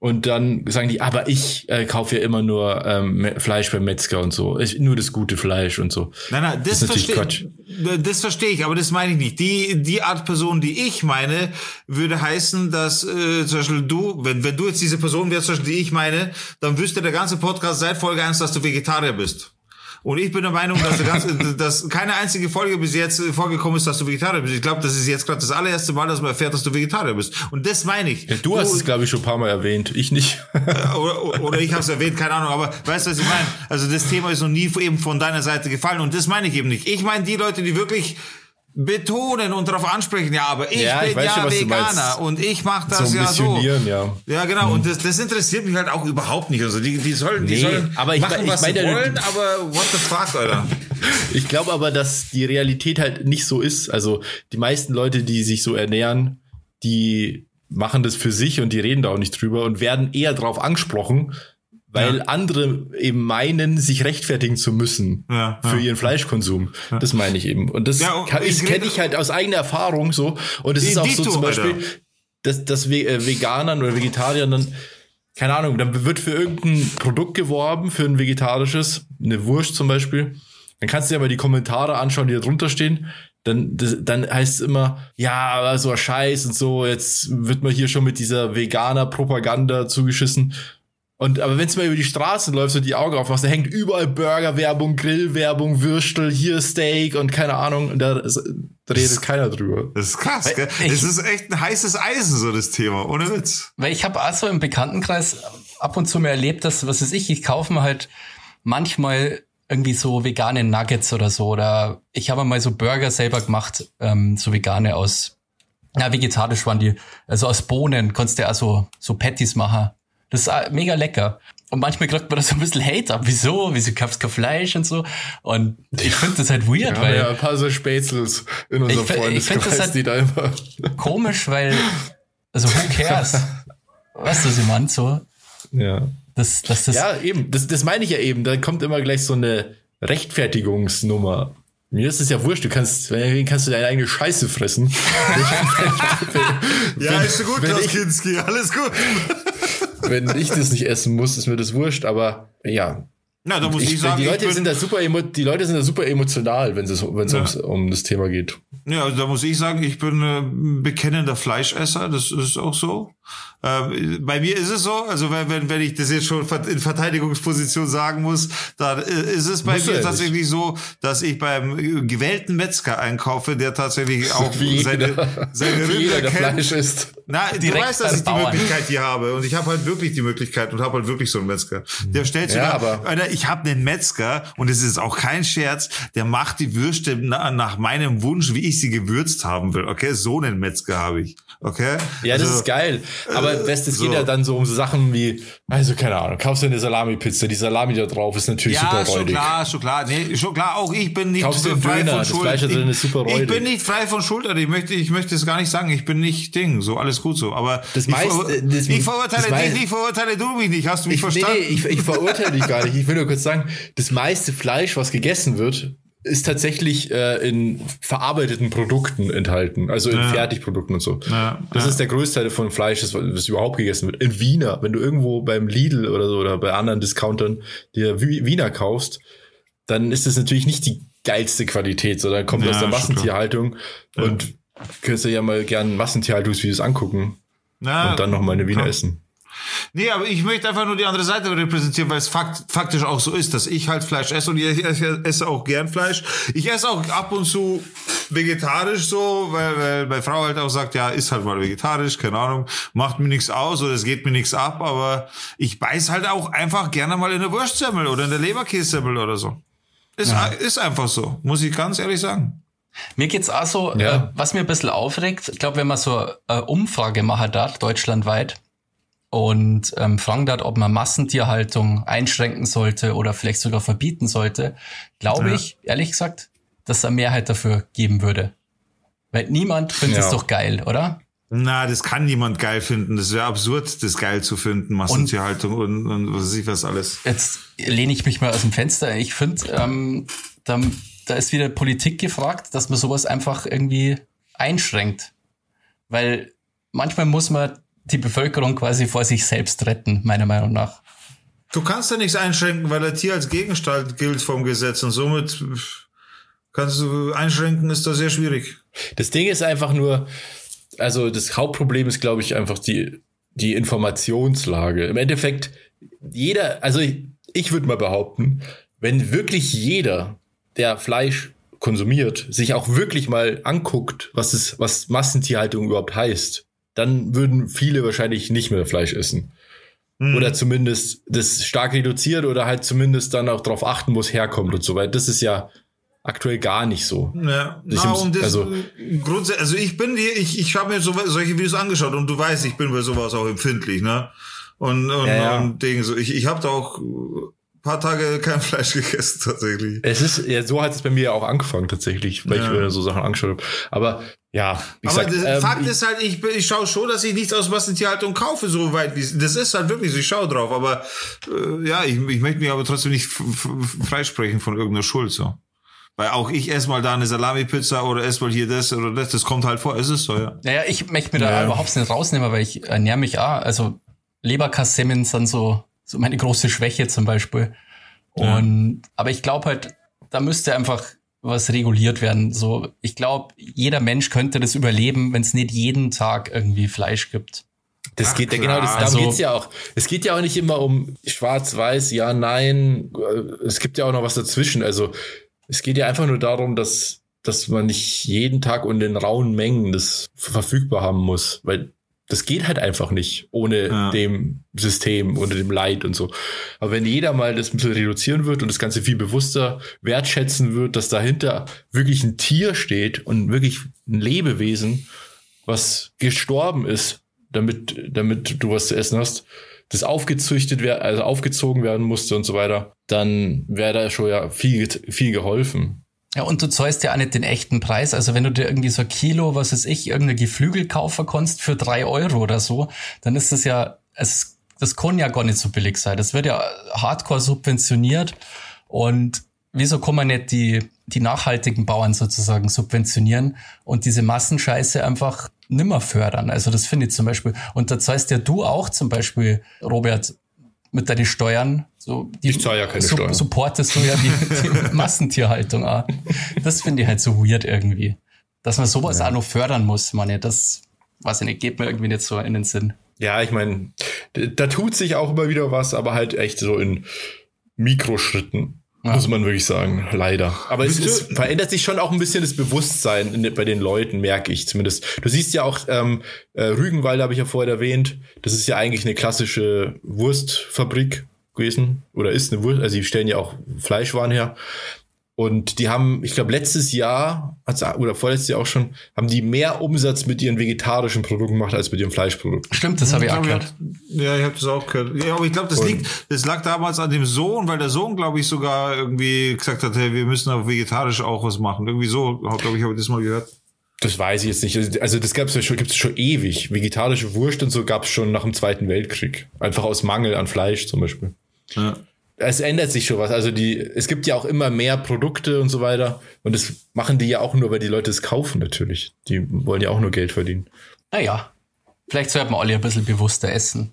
[SPEAKER 3] Und dann sagen die, aber ich äh, kaufe ja immer nur ähm, Fleisch beim Metzger und so. Ich, nur das gute Fleisch und so.
[SPEAKER 1] Nein, nein, das, das verstehe Das verstehe ich, aber das meine ich nicht. Die, die Art Person, die ich meine, würde heißen, dass äh, zum Beispiel du, wenn, wenn du jetzt diese Person wärst, zum Beispiel, die ich meine, dann wüsste der ganze Podcast seit Folge 1, dass du Vegetarier bist. Und ich bin der Meinung, dass, ganz, [laughs] dass keine einzige Folge bis jetzt vorgekommen ist, dass du Vegetarier bist. Ich glaube, das ist jetzt gerade das allererste Mal, dass man erfährt, dass du Vegetarier bist. Und das meine ich.
[SPEAKER 3] Ja, du, du hast es, glaube ich, schon ein paar Mal erwähnt. Ich nicht. [laughs]
[SPEAKER 1] oder, oder ich habe es erwähnt, keine Ahnung. Aber weißt du, was ich meine? Also das Thema ist noch nie eben von deiner Seite gefallen. Und das meine ich eben nicht. Ich meine die Leute, die wirklich betonen und darauf ansprechen, ja, aber ich
[SPEAKER 3] Ja, ich
[SPEAKER 1] bin
[SPEAKER 3] weiß
[SPEAKER 1] ja
[SPEAKER 3] schon,
[SPEAKER 1] Veganer und ich mache das
[SPEAKER 3] so
[SPEAKER 1] ja so.
[SPEAKER 3] ja.
[SPEAKER 1] Ja, genau. Und das, das interessiert mich halt auch überhaupt nicht. Also die, die sollen, die
[SPEAKER 3] Nee,
[SPEAKER 1] sollen
[SPEAKER 3] aber ich
[SPEAKER 1] machen,
[SPEAKER 3] ich
[SPEAKER 1] was
[SPEAKER 3] mein
[SPEAKER 1] sie
[SPEAKER 3] ja,
[SPEAKER 1] wollen, aber what the fuck, Alter. [laughs]
[SPEAKER 3] Ich glaube aber, dass die Realität halt nicht so ist. Also die meisten Leute, die sich so ernähren, die machen das für sich und die reden da auch nicht drüber und werden eher drauf angesprochen, weil
[SPEAKER 1] Ja.
[SPEAKER 3] andere eben meinen, sich rechtfertigen zu müssen
[SPEAKER 1] Ja,
[SPEAKER 3] für
[SPEAKER 1] ja.
[SPEAKER 3] ihren Fleischkonsum. Das meine ich eben. Und das kenne ich halt aus eigener Erfahrung so. Und es ist auch so zum Beispiel,
[SPEAKER 1] Alter.
[SPEAKER 3] dass, dass äh, Veganern oder Vegetariern dann, keine Ahnung, dann wird für irgendein Produkt geworben, für ein vegetarisches, eine Wurst zum Beispiel. Dann kannst du dir aber die Kommentare anschauen, die da drunter stehen. Dann, das, dann heißt es immer, ja, aber so ein Scheiß und so, jetzt wird man hier schon mit dieser Veganer-Propaganda zugeschissen. Und aber wenn du mal über die Straße läufst und die Augen aufmachst, da hängt überall Burgerwerbung, Grillwerbung, Würstel, hier Steak und keine Ahnung. Und da, da redet keiner drüber.
[SPEAKER 1] Das ist krass, gell?
[SPEAKER 2] ich-
[SPEAKER 1] Es ist echt ein heißes Eisen, so das Thema, ohne Witz.
[SPEAKER 2] Weil ich habe auch so im Bekanntenkreis ab und zu mal erlebt, dass, was weiß ich, ich kaufe mir halt manchmal irgendwie so vegane Nuggets oder so. Oder ich habe mal so Burger selber gemacht, ähm, so vegane aus, ja, vegetarisch waren die, also aus Bohnen konntest du ja auch so, so Patties machen. Das ist mega lecker. Und manchmal kriegt man da so ein bisschen Hate ab. Wieso? Wieso kaufst du kein Fleisch und so? Und ich finde das halt weird,
[SPEAKER 3] Ja,
[SPEAKER 2] weil
[SPEAKER 3] ja, ein paar so Spätzels in unserem
[SPEAKER 2] das
[SPEAKER 3] Freundeskreis,
[SPEAKER 2] halt-
[SPEAKER 3] die da immer.
[SPEAKER 2] komisch, weil, also who cares? weißt du, was ich meine? So,
[SPEAKER 3] Ja.
[SPEAKER 2] das, das, das,
[SPEAKER 3] Ja, eben. Das, das meine ich ja eben. Da kommt immer gleich so eine Rechtfertigungsnummer. Mir ist es ja wurscht. Du kannst, wenn kannst du deine eigene Scheiße fressen. [laughs]
[SPEAKER 1] Ja, ist so gut, Klaus Kinski, alles gut.
[SPEAKER 3] Wenn ich das nicht essen muss, ist mir das wurscht. Aber ja,
[SPEAKER 1] Na, da muss ich,
[SPEAKER 3] ich,
[SPEAKER 1] sagen,
[SPEAKER 3] die Leute
[SPEAKER 1] bin,
[SPEAKER 3] sind da super, die Leute sind da super emotional, wenn es wenn es
[SPEAKER 1] Ja.
[SPEAKER 3] um das Thema geht.
[SPEAKER 1] ja, also da muss ich sagen, ich bin äh, ein bekennender Fleischesser, das ist auch so. Ähm, bei mir ist es so, also wenn, wenn, wenn ich das jetzt schon in Verteidigungsposition sagen muss, dann äh, ist es bei
[SPEAKER 3] Musst du
[SPEAKER 1] mir
[SPEAKER 3] ja
[SPEAKER 1] tatsächlich so, dass ich beim äh, gewählten Metzger einkaufe, der tatsächlich [laughs] auch
[SPEAKER 3] Wie
[SPEAKER 1] seine,
[SPEAKER 3] jeder,
[SPEAKER 1] seine [laughs] Rinder
[SPEAKER 3] der
[SPEAKER 1] kennt.
[SPEAKER 3] Fleisch isst.
[SPEAKER 1] Na, du weißt, dass ich die. Möglichkeit hier habe und ich habe halt wirklich die Möglichkeit und habe halt wirklich so einen Metzger. Der stellt
[SPEAKER 3] Ja,
[SPEAKER 1] sogar,
[SPEAKER 3] aber-
[SPEAKER 1] Alter, ich habe einen Metzger und es ist auch kein Scherz, der macht die Würste na, nach meinem Wunsch, wie ich sie gewürzt haben will. Okay, so einen Metzger habe ich. Okay?
[SPEAKER 3] Ja, das
[SPEAKER 1] Also,
[SPEAKER 3] ist geil. Aber
[SPEAKER 1] äh,
[SPEAKER 3] das, das
[SPEAKER 1] so.
[SPEAKER 3] geht ja dann so um so Sachen wie, also keine Ahnung, kaufst du eine Salami-Pizza, die Salami da drauf ist natürlich
[SPEAKER 1] Ja,
[SPEAKER 3] super
[SPEAKER 1] schon
[SPEAKER 3] räudig.
[SPEAKER 1] klar, schon klar. Nee, schon klar, auch ich bin nicht
[SPEAKER 3] Kaufst du
[SPEAKER 1] frei
[SPEAKER 3] Döner,
[SPEAKER 1] von
[SPEAKER 3] das
[SPEAKER 1] Schuld.
[SPEAKER 3] Fleisch da drin ist super
[SPEAKER 1] ich, ich bin nicht frei von Schuld. Ich möchte, ich möchte es gar nicht sagen. Ich bin nicht Ding. So, alles gut so. Aber
[SPEAKER 3] Das
[SPEAKER 1] ich,
[SPEAKER 3] meiste-
[SPEAKER 1] ver-
[SPEAKER 3] das-
[SPEAKER 1] ich verurteile
[SPEAKER 3] das
[SPEAKER 1] dich nicht, verurteile du mich nicht. Hast du mich
[SPEAKER 3] Ich,
[SPEAKER 1] verstanden?
[SPEAKER 3] nee, ich, ich verurteile dich gar nicht. Ich will [laughs] nur kurz sagen, das meiste Fleisch, was gegessen wird, ist tatsächlich äh, in verarbeiteten Produkten enthalten, also in
[SPEAKER 1] Ja.
[SPEAKER 3] Fertigprodukten und so.
[SPEAKER 1] Ja,
[SPEAKER 3] das
[SPEAKER 1] ja.
[SPEAKER 3] ist der größte Teil von Fleisch, das, was überhaupt gegessen wird. In Wiener, wenn du irgendwo beim Lidl oder so oder bei anderen Discountern dir Wi- Wiener kaufst, dann ist das natürlich nicht die geilste Qualität, sondern kommt aus der Massentierhaltung und könntest du ja mal gern Massentierhaltungsvideos angucken
[SPEAKER 1] Ja,
[SPEAKER 3] und dann noch mal eine Wiener
[SPEAKER 1] kann-
[SPEAKER 3] essen.
[SPEAKER 1] Nee, aber ich möchte einfach nur die andere Seite repräsentieren, weil es fakt, faktisch auch so ist, dass ich halt Fleisch esse und ich esse esse auch gern Fleisch. Ich esse auch ab und zu vegetarisch so, weil, weil meine Frau halt auch sagt, ja, ist halt mal vegetarisch, keine Ahnung, macht mir nichts aus oder es geht mir nichts ab, aber ich beiß halt auch einfach gerne mal in der Wurstsemmel oder in der Leberkässemmel oder so. Ist, ist einfach so, muss ich ganz ehrlich sagen.
[SPEAKER 2] Mir geht's auch so,
[SPEAKER 3] Ja.
[SPEAKER 2] äh, was mir ein bisschen aufregt, ich glaube, wenn man so eine Umfrage machen darf, deutschlandweit, und ähm, fragen dort, ob man Massentierhaltung einschränken sollte oder vielleicht sogar verbieten sollte, glaube
[SPEAKER 1] Ja.
[SPEAKER 2] ich, ehrlich gesagt, dass es eine Mehrheit dafür geben würde. Weil niemand findet es
[SPEAKER 3] Ja.
[SPEAKER 2] doch geil, oder?
[SPEAKER 1] Na, das kann niemand geil finden. Das wäre absurd, das geil zu finden, Massentierhaltung und, und was weiß ich was alles.
[SPEAKER 2] Jetzt lehne ich mich mal aus dem Fenster. Ich finde, ähm, da, da ist wieder Politik gefragt, dass man sowas einfach irgendwie einschränkt. Weil manchmal muss man die Bevölkerung quasi vor sich selbst retten, meiner Meinung nach.
[SPEAKER 1] Du kannst ja nichts einschränken, weil der Tier als Gegenstand gilt vom Gesetz und somit kannst du einschränken, ist da sehr schwierig.
[SPEAKER 3] Das Ding ist einfach nur, also das Hauptproblem ist, glaube ich, einfach die, die Informationslage. Im Endeffekt, jeder, also ich, ich würde mal behaupten, wenn wirklich jeder, der Fleisch konsumiert, sich auch wirklich mal anguckt, was es, was Massentierhaltung überhaupt heißt, dann würden viele wahrscheinlich nicht mehr Fleisch essen.
[SPEAKER 1] Hm.
[SPEAKER 3] Oder zumindest das stark reduziert oder halt zumindest dann auch darauf achten, wo es herkommt und so weiter. Das ist ja aktuell gar nicht so.
[SPEAKER 1] Ja,
[SPEAKER 3] Ich
[SPEAKER 1] na, und das,
[SPEAKER 3] also-
[SPEAKER 1] grundsätzlich, also ich bin die, ich, ich habe mir so, solche Videos angeschaut und du weißt, ich bin bei sowas auch empfindlich, ne? Und, und,
[SPEAKER 3] Ja, ja.
[SPEAKER 1] und Ding, so, ich, ich habe da auch paar Tage kein [laughs] Fleisch gegessen, tatsächlich.
[SPEAKER 3] Es ist, ja, so hat es bei mir ja auch angefangen tatsächlich, weil
[SPEAKER 1] Ja.
[SPEAKER 3] ich mir so Sachen angeschaut habe. Aber ja, wie
[SPEAKER 1] Aber
[SPEAKER 3] gesagt,
[SPEAKER 1] der
[SPEAKER 3] ähm,
[SPEAKER 1] Fakt
[SPEAKER 3] ich-
[SPEAKER 1] ist halt, ich, ich schaue schon, dass ich nichts aus Massentierhaltung kaufe, so weit wie das ist halt wirklich so, ich schaue drauf, aber äh, ja, ich, ich möchte mich aber trotzdem nicht freisprechen von irgendeiner Schuld, so. Weil auch ich esse mal da eine Salami-Pizza oder esse mal hier das oder das, das kommt halt vor, es ist so, ja.
[SPEAKER 2] Naja, ich möchte mir da
[SPEAKER 3] Ja.
[SPEAKER 2] überhaupt nicht rausnehmen, weil ich ernähre mich auch. Also Leberkassemmen sind so, so meine große Schwäche zum Beispiel. Und aber ich glaube halt, da müsste einfach was reguliert werden. So, ich glaube, jeder Mensch könnte das überleben, wenn es nicht jeden Tag irgendwie Fleisch gibt.
[SPEAKER 3] Das
[SPEAKER 1] Ach,
[SPEAKER 3] geht ja genau, das, darum
[SPEAKER 2] Also-
[SPEAKER 3] geht's ja auch. Es geht ja auch nicht immer um schwarz-weiß, ja, nein. Es gibt ja auch noch was dazwischen. Also es geht ja einfach nur darum, dass, dass man nicht jeden Tag und in rauen Mengen das verfügbar haben muss. Weil das geht halt einfach nicht ohne
[SPEAKER 1] Ja.
[SPEAKER 3] dem System, ohne dem Leid und so. Aber wenn jeder mal das ein bisschen reduzieren wird und das Ganze viel bewusster wertschätzen wird, dass dahinter wirklich ein Tier steht und wirklich ein Lebewesen, was gestorben ist, damit, damit du was zu essen hast, das aufgezüchtet werden, also aufgezogen werden musste und so weiter, dann wäre da schon ja viel, viel geholfen.
[SPEAKER 2] Ja, und du zahlst ja auch nicht den echten Preis. Also wenn du dir irgendwie so ein Kilo, was weiß ich, irgendeine Geflügel kaufen kannst für drei Euro oder so, dann ist das ja, es, das kann ja gar nicht so billig sein. Das wird ja hardcore subventioniert. Und wieso kann man nicht die, die nachhaltigen Bauern sozusagen subventionieren und diese Massenscheiße einfach nimmer fördern? Also das finde ich zum Beispiel. Und da zahlst ja du auch zum Beispiel, Robert, mit deinen Steuern. So, die,
[SPEAKER 3] Ich zahle ja keine
[SPEAKER 2] so,
[SPEAKER 3] Steuern.
[SPEAKER 2] Supportest du ja die, die [laughs] Massentierhaltung auch. Das finde ich halt so weird irgendwie. Dass man sowas auch noch fördern muss, meine, das, weiß ich nicht, geht mir irgendwie nicht so in den Sinn.
[SPEAKER 3] Ja, ich meine, da tut sich auch immer wieder was, aber halt echt so in Mikroschritten. Muss man wirklich sagen, leider. Aber es, es verändert sich schon auch ein bisschen das Bewusstsein in, bei den Leuten, merke ich zumindest. Du siehst ja auch, ähm, äh, Rügenwalde habe ich ja vorher erwähnt, das ist ja eigentlich eine klassische Wurstfabrik gewesen. Oder ist eine Wurst, also die stellen ja auch Fleischwaren her. Und die haben, ich glaube, letztes Jahr, oder vorletztes Jahr auch schon, haben die mehr Umsatz mit ihren vegetarischen Produkten gemacht als mit ihren Fleischprodukten.
[SPEAKER 2] Stimmt, das habe ich auch
[SPEAKER 1] glaub,
[SPEAKER 2] gehört.
[SPEAKER 1] Ja, ich habe das auch gehört. Ja, aber ich glaube, das
[SPEAKER 3] Und-
[SPEAKER 1] liegt, das lag damals an dem Sohn, weil der Sohn, glaube ich, sogar irgendwie gesagt hat, hey, wir müssen auf vegetarisch auch was machen. Irgendwie so, glaube ich, habe ich das mal gehört.
[SPEAKER 3] Das weiß ich jetzt nicht. Also- Also das gab's ja schon, gibt's schon ewig. Vegetarische Wurst und so gab's schon nach dem Zweiten Weltkrieg. Einfach aus Mangel an Fleisch zum Beispiel.
[SPEAKER 1] Ja.
[SPEAKER 3] Es ändert sich schon was. Also die, es gibt ja auch immer mehr Produkte und so weiter. Und das machen die ja auch nur, weil die Leute es kaufen natürlich. Die wollen ja auch nur Geld verdienen.
[SPEAKER 2] Naja, vielleicht sollten wir alle ein bisschen bewusster essen.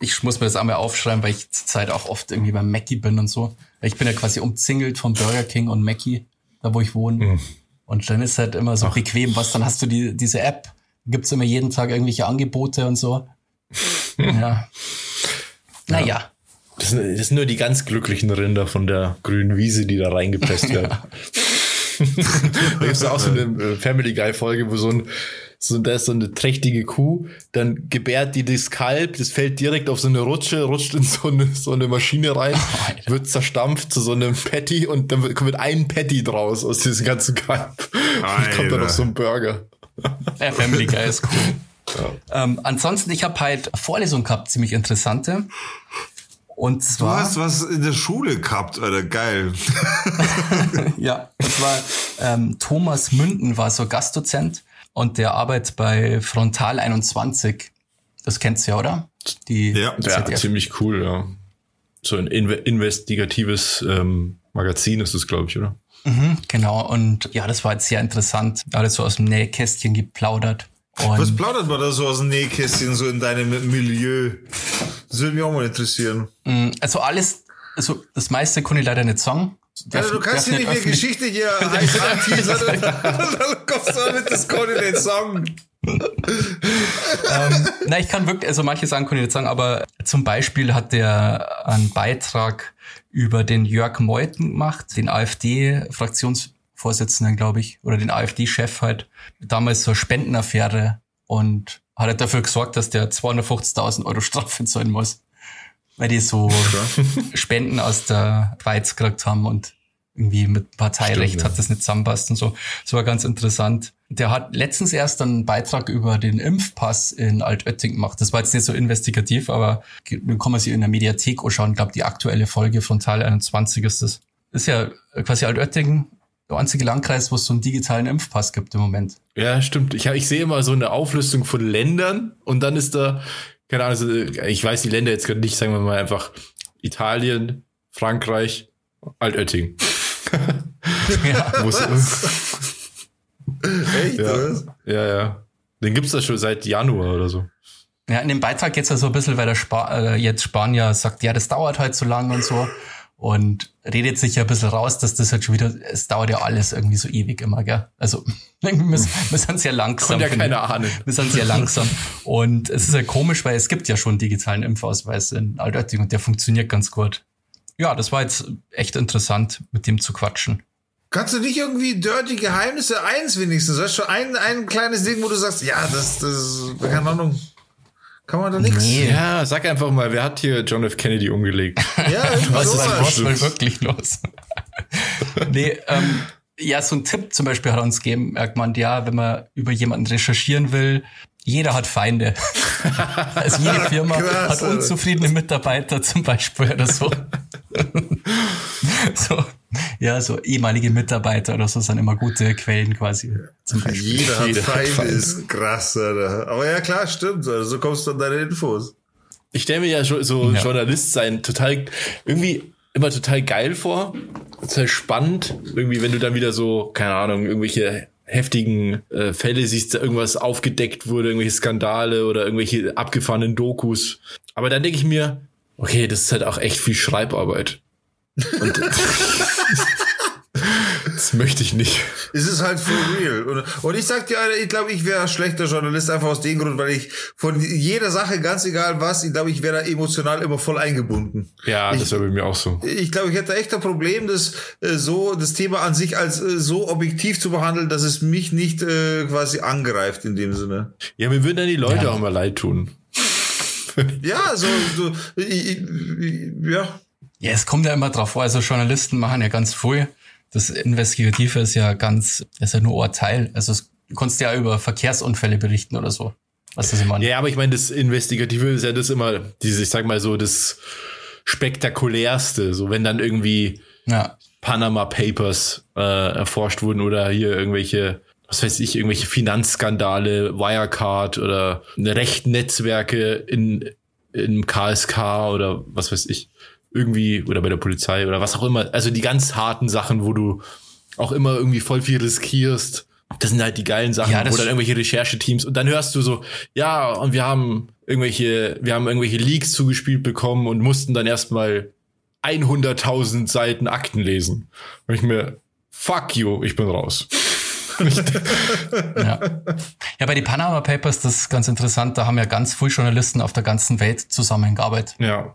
[SPEAKER 2] Ich muss mir das einmal aufschreiben, weil ich zurzeit auch oft irgendwie beim Mackie bin und so. Ich bin ja quasi umzingelt von Burger King und Mackie, da wo ich wohne. Und dann ist halt immer so bequem, was, dann hast du die, diese App, gibt's immer jeden Tag irgendwelche Angebote und so. [laughs] ja. Naja.
[SPEAKER 3] Das sind, das sind nur die ganz glücklichen Rinder von der grünen Wiese, die da reingepresst werden. [laughs] da gibt's auch so eine äh, Family Guy Folge, wo so ein so, da ist so eine trächtige Kuh, dann gebärt die das Kalb, das fällt direkt auf so eine Rutsche, rutscht in so eine, so eine Maschine rein, [laughs]
[SPEAKER 2] Alter.
[SPEAKER 3] wird zerstampft zu so einem Patty und dann wird ein Patty draus aus diesem ganzen Kalb. Und kommt dann
[SPEAKER 1] Alter.
[SPEAKER 3] auf so ein Burger.
[SPEAKER 2] Ja, Family Guy ist cool. [laughs] Ähm, ansonsten, ich habe halt eine Vorlesung gehabt, ziemlich interessante. Und
[SPEAKER 1] Du
[SPEAKER 2] zwar.
[SPEAKER 1] hast was in der Schule gehabt, Alter, geil. [laughs]
[SPEAKER 2] Ja, und zwar ähm, Thomas Münden war so Gastdozent und der arbeitet bei Frontal 21. Das kennst du ja, oder? Die
[SPEAKER 1] Ja.
[SPEAKER 3] Ja, ziemlich cool, ja. So ein inve investigatives ähm, Magazin ist es, glaube ich, oder?
[SPEAKER 2] Mhm, genau. Und ja, das war jetzt sehr interessant. Alles so aus dem Nähkästchen geplaudert.
[SPEAKER 1] Was
[SPEAKER 2] Und
[SPEAKER 1] plaudert man da so aus dem Nähkästchen, so in deinem Milieu? Das würde mich auch mal interessieren.
[SPEAKER 2] mh, also alles, also das meiste konnte ich leider nicht sagen.
[SPEAKER 1] Alter, du kannst hier nicht die Geschichte hier heiß anteasern und dann kommst du mit das konnte ich nicht sagen.
[SPEAKER 2] ähm, na, ich kann wirklich, also manche Sachen kann ich nicht sagen, aber zum Beispiel hat der einen Beitrag über den Jörg Meuthen gemacht, den AfD-Fraktionsvorsitzenden, glaube ich, oder den AfD-Chef halt, damals so eine Spendenaffäre und hat halt dafür gesorgt, dass der 250.000 Euro Strafe zahlen muss, weil die so [laughs] Spenden aus der Schweiz gekriegt haben und irgendwie mit Parteirecht Stimmt, hat das nicht zusammenpasst und so. Das war ganz interessant. Der hat letztens erst einen Beitrag über den Impfpass in Altötting gemacht. Das war jetzt nicht so investigativ, aber den kann man sich in der Mediathek anschauen. Ich glaube, die aktuelle Folge von Teil 21 ist das. Ist ja quasi Altötting der einzige Landkreis, wo es so einen digitalen Impfpass gibt im Moment.
[SPEAKER 3] Ja, stimmt. Ich, ich sehe immer so eine Auflistung von Ländern und dann ist da, keine Ahnung, also ich weiß die Länder jetzt gerade nicht, sagen wir mal einfach Italien, Frankreich, Altötting. [laughs] ja. [laughs] Echt? Ja. ja, ja. Den gibt's da schon seit Januar oder so.
[SPEAKER 2] Ja, in dem Beitrag geht's ja so ein bisschen, weil der Spa äh, jetzt Spanier sagt, ja, das dauert halt so lang und so. Und redet sich ja ein bisschen raus, dass das halt schon wieder, es dauert ja alles irgendwie so ewig immer, gell? Also, [laughs] wir, wir sind sehr langsam.
[SPEAKER 3] ja keine Ahnung.
[SPEAKER 2] Wir sind sehr langsam. Und es ist ja komisch, weil es gibt ja schon einen digitalen Impfausweis in Altötting und der funktioniert ganz gut. Ja, das war jetzt echt interessant, mit dem zu quatschen.
[SPEAKER 1] Kannst du nicht irgendwie dirty Geheimnisse eins wenigstens? Weißt du, ein, ein kleines Ding, wo du sagst, ja, das, das, keine Ahnung. Kann man da nichts?
[SPEAKER 3] Nee. Ja, sag einfach mal, wer hat hier John F. Kennedy umgelegt? [laughs] ja,
[SPEAKER 2] was ist was mal wirklich los? [laughs] nee, ähm, ja, so ein Tipp zum Beispiel hat uns gegeben, merkt man, ja, wenn man über jemanden recherchieren will, jeder hat Feinde. [laughs] also jede Firma Krass, hat unzufriedene Mitarbeiter zum Beispiel oder so. so. Ja, so ehemalige Mitarbeiter oder so sind immer gute Quellen quasi.
[SPEAKER 1] Zum Beispiel. Jeder hat Feinde, ist krass, Alter. Aber ja, klar, stimmt. Also, so kommst du an deine Infos.
[SPEAKER 3] Ich stelle mir ja so ja. Journalist sein total irgendwie immer total geil vor. Total spannend. Irgendwie, wenn du dann wieder so, keine Ahnung, irgendwelche heftigen äh, Fälle siehst, da irgendwas aufgedeckt wurde, irgendwelche Skandale oder irgendwelche abgefahrenen Dokus. Aber dann denke ich mir, okay, das ist halt auch echt viel Schreibarbeit. Und [laughs] das möchte ich nicht.
[SPEAKER 1] Es ist halt for real. Und, und ich sag dir, ich glaube, ich wäre schlechter Journalist einfach aus dem Grund, weil ich von jeder Sache, ganz egal was, ich glaube, ich wäre da emotional immer voll eingebunden.
[SPEAKER 3] Ja, ich, das wäre bei mir auch so.
[SPEAKER 1] Ich glaube, ich hätte echt ein Problem, das äh, so, das Thema an sich als äh, so objektiv zu behandeln, dass es mich nicht äh, quasi angreift in dem Sinne.
[SPEAKER 3] Ja, mir würden dann die Leute ja. auch mal leid tun.
[SPEAKER 1] ja, so, so ich, ich, ja.
[SPEAKER 2] Ja, es kommt ja immer drauf vor. Also Journalisten machen ja ganz viel. Das Investigative ist ja ganz, ist ja nur ein Teil. Also du kannst ja über Verkehrsunfälle berichten oder so. Was das
[SPEAKER 3] immer. Ja, aber ich meine, das Investigative ist ja das immer, dieses, ich sag mal so, das spektakulärste. So wenn dann irgendwie ja. Panama Papers äh, erforscht wurden oder hier irgendwelche was weiß ich, irgendwelche Finanzskandale, Wirecard oder rechten Netzwerke in, in KSK oder was weiß ich irgendwie oder bei der Polizei oder was auch immer. Also die ganz harten Sachen, wo du auch immer irgendwie voll viel riskierst. Das sind halt die geilen Sachen, ja, wo dann irgendwelche Rechercheteams und dann hörst du so, ja, und wir haben irgendwelche, wir haben irgendwelche Leaks zugespielt bekommen und mussten dann erstmal 100.000 Seiten Akten lesen. Und ich mir, fuck you, ich bin raus.
[SPEAKER 2] ja. ja, bei den Panama Papers, das ist ganz interessant, da haben ja ganz viele Journalisten auf der ganzen Welt zusammengearbeitet.
[SPEAKER 3] Ja.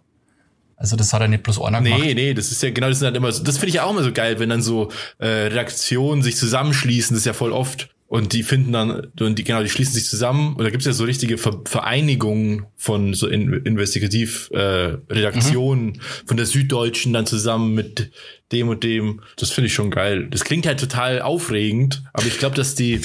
[SPEAKER 2] Also das hat er nicht bloß einer
[SPEAKER 3] nee, gemacht. Nee, nee, das ist ja genau, das sind halt immer so, das finde ich ja auch immer so geil, wenn dann so äh, Redaktionen sich zusammenschließen, das ist ja voll oft. Und die finden dann, und die, genau, die schließen sich zusammen. Und da gibt's ja so richtige Vereinigungen von so in, Investigativ-Redaktionen, äh, mhm. von der Süddeutschen dann zusammen mit dem und dem. Das finde ich schon geil. Das klingt halt total aufregend, aber ich glaube, dass die,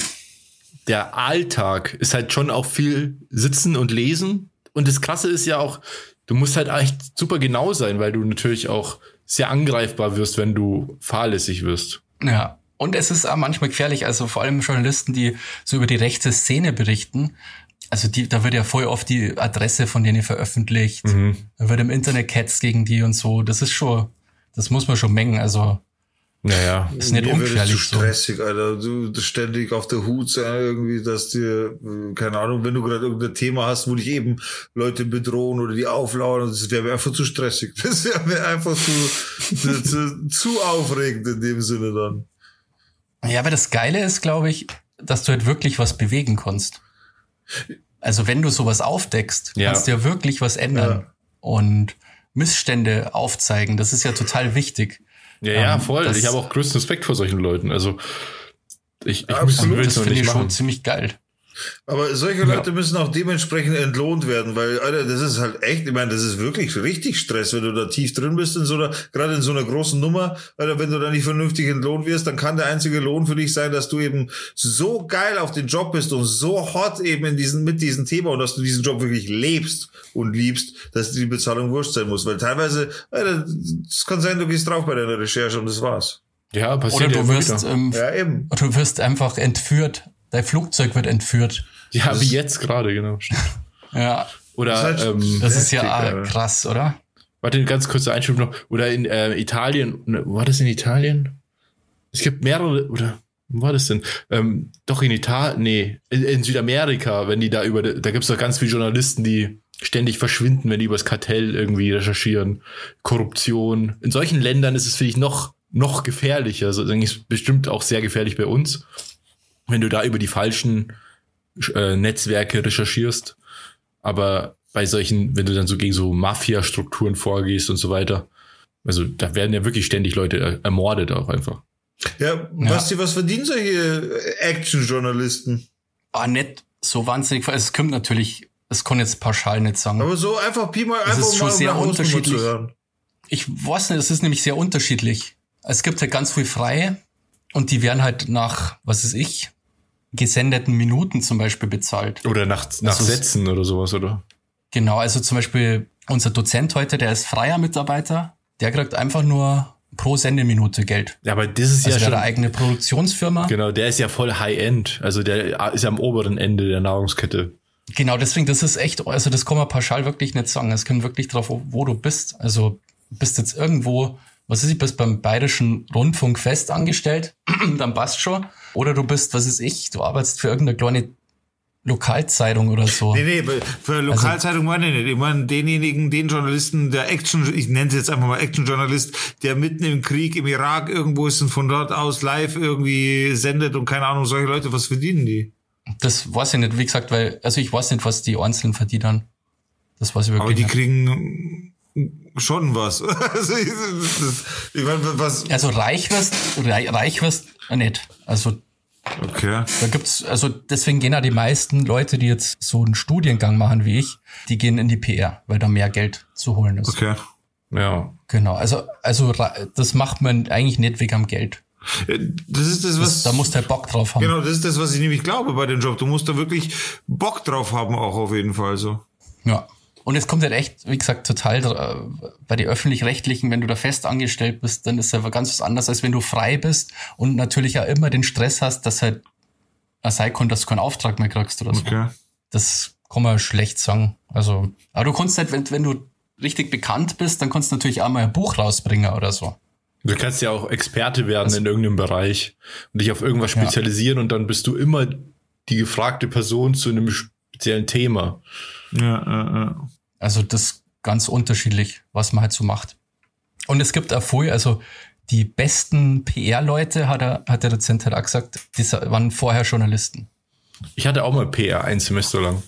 [SPEAKER 3] der Alltag ist halt schon auch viel sitzen und lesen. Und das Krasse ist ja auch, du musst halt echt super genau sein, weil du natürlich auch sehr angreifbar wirst, wenn du fahrlässig wirst.
[SPEAKER 2] Ja. Und es ist auch manchmal gefährlich, also vor allem Journalisten, die so über die rechte Szene berichten. Also die, da wird ja voll oft die Adresse von denen veröffentlicht. Mhm. Da wird im Internet Cats gegen die und so. Das ist schon, das muss man schon mengen. Also
[SPEAKER 3] naja.
[SPEAKER 1] Ist nicht Mir ungefährlich. Zu stressig, so. Alter. Du, du ständig auf der Hut sein, irgendwie, dass dir, keine Ahnung, wenn du gerade irgendein Thema hast, wo dich eben Leute bedrohen oder die auflauern, das wäre mir einfach zu stressig. [laughs] Das wäre mir einfach zu, zu, zu, zu aufregend in dem Sinne dann.
[SPEAKER 2] Ja, aber das Geile ist, glaube ich, dass du halt wirklich was bewegen kannst. Also wenn du sowas aufdeckst, ja. kannst du ja wirklich was ändern ja. und Missstände aufzeigen. Das ist ja total wichtig.
[SPEAKER 3] Ja, ja, ähm, voll. ich habe auch größten Respekt vor solchen Leuten. Also ich, ich
[SPEAKER 2] Absolut, das finde ich schon ziemlich geil.
[SPEAKER 1] Aber solche Leute ja. müssen auch dementsprechend entlohnt werden, weil, Alter, das ist halt echt, ich meine, das ist wirklich richtig Stress, wenn du da tief drin bist in so einer, gerade in so einer großen Nummer, Alter, wenn du da nicht vernünftig entlohnt wirst, dann kann der einzige Lohn für dich sein, dass du eben so geil auf den Job bist und so hot eben in diesen, mit diesem Thema und dass du diesen Job wirklich lebst und liebst, dass die Bezahlung wurscht sein muss, weil teilweise, Alter, es kann sein, du gehst drauf bei deiner Recherche und das war's.
[SPEAKER 2] Ja, passiert Oder du wirst, ähm, ja, eben. du wirst einfach entführt Dein Flugzeug wird entführt.
[SPEAKER 3] Ja, das wie jetzt gerade, genau.
[SPEAKER 2] ja.
[SPEAKER 3] Oder
[SPEAKER 2] das,
[SPEAKER 3] halt ähm,
[SPEAKER 2] das ist ja krass, oder?
[SPEAKER 3] Warte, ganz kurzer Einschub noch. Oder in äh, Italien, ne, war das in Italien? Es gibt mehrere, oder wo war das denn? Ähm, doch in Italien, nee, in, in, Südamerika, wenn die da über, da gibt's doch ganz viele Journalisten, die ständig verschwinden, wenn die über das Kartell irgendwie recherchieren. Korruption. In solchen Ländern ist es, finde ich, noch, noch gefährlicher. Also, denke ich, bestimmt auch sehr gefährlich bei uns wenn du da über die falschen äh, Netzwerke recherchierst. Aber bei solchen, wenn du dann so gegen so Mafia-Strukturen vorgehst und so weiter, also da werden ja wirklich ständig Leute ermordet auch einfach.
[SPEAKER 1] Ja, Basti, ja. was verdienen solche Action-Journalisten?
[SPEAKER 2] Ah, nicht so wahnsinnig. Es kommt natürlich, es kann jetzt pauschal nicht sagen.
[SPEAKER 1] Aber so einfach Pi mal
[SPEAKER 2] einfach ist schon mal sehr unterschiedlich. Ich weiß nicht, es ist nämlich sehr unterschiedlich. Es gibt halt ganz viel Freie und die werden halt nach, was ist ich, gesendeten Minuten zum Beispiel bezahlt.
[SPEAKER 3] Oder nach, nach also, Sätzen oder sowas, oder?
[SPEAKER 2] Genau, also zum Beispiel unser Dozent heute, der ist freier Mitarbeiter, der kriegt einfach nur pro Sendeminute Geld.
[SPEAKER 3] Ja, aber das ist
[SPEAKER 2] also
[SPEAKER 3] ja schon
[SPEAKER 2] eine eigene Produktionsfirma.
[SPEAKER 3] Genau, der ist ja voll High-End, also der ist ja am oberen Ende der Nahrungskette.
[SPEAKER 2] Genau, deswegen, das ist echt, also das kann man pauschal wirklich nicht sagen. Es kommt wirklich drauf, wo du bist. Also bist jetzt irgendwo was ist ich, bist beim Bayerischen Rundfunk fest angestellt, [clears throat] dann passt schon. Oder du bist, was ist ich, du arbeitest für irgendeine kleine Lokalzeitung oder so.
[SPEAKER 1] Nee, nee, für also Lokalzeitung also, meine ich nicht. Ich meine denjenigen, den Journalisten, der Action, ich nenne es jetzt einfach mal Action-Journalist, der mitten im Krieg im Irak irgendwo ist und von dort aus live irgendwie sendet und keine Ahnung, solche Leute, was verdienen die?
[SPEAKER 2] Das weiß ich nicht, wie gesagt, weil, also ich weiß nicht, was die Einzelnen verdienen. Das weiß ich
[SPEAKER 1] wirklich nicht. Aber die nicht. kriegen schon was. [laughs] also,
[SPEAKER 2] ich meine, was. Also reich wirst, reich wirst nicht. Also
[SPEAKER 1] Okay.
[SPEAKER 2] Da gibt's, also deswegen gehen ja die meisten Leute, die jetzt so einen Studiengang machen wie ich, die gehen in die PR, weil da mehr Geld zu holen ist.
[SPEAKER 1] Okay. Ja.
[SPEAKER 2] Genau. Also, also das macht man eigentlich nicht wegen am Geld.
[SPEAKER 1] Das ist das, was. Das,
[SPEAKER 2] da musst du halt Bock drauf haben.
[SPEAKER 1] Genau, das ist das, was ich nämlich glaube bei dem Job. Du musst da wirklich Bock drauf haben, auch auf jeden Fall so.
[SPEAKER 2] Ja. Und es kommt halt echt, wie gesagt, total äh, bei den öffentlich-rechtlichen, wenn du da fest angestellt bist, dann ist es einfach ganz was anderes, als wenn du frei bist und natürlich ja immer den Stress hast, dass halt ein sein kann, dass du keinen Auftrag mehr kriegst oder so. Okay. Das kann man schlecht sagen. Also, aber du kannst halt, wenn, wenn du richtig bekannt bist, dann kannst du natürlich auch mal ein Buch rausbringen oder so.
[SPEAKER 3] Du kannst ja auch Experte werden also, in irgendeinem Bereich und dich auf irgendwas spezialisieren ja. und dann bist du immer die gefragte Person zu einem speziellen Thema.
[SPEAKER 1] Ja, ja, ja.
[SPEAKER 2] Also das ganz unterschiedlich, was man halt so macht. Und es gibt auch vorher, also die besten PR-Leute, hat, er, hat der Dozent halt auch gesagt, die waren vorher Journalisten.
[SPEAKER 3] Ich hatte auch mal PR ein Semester lang.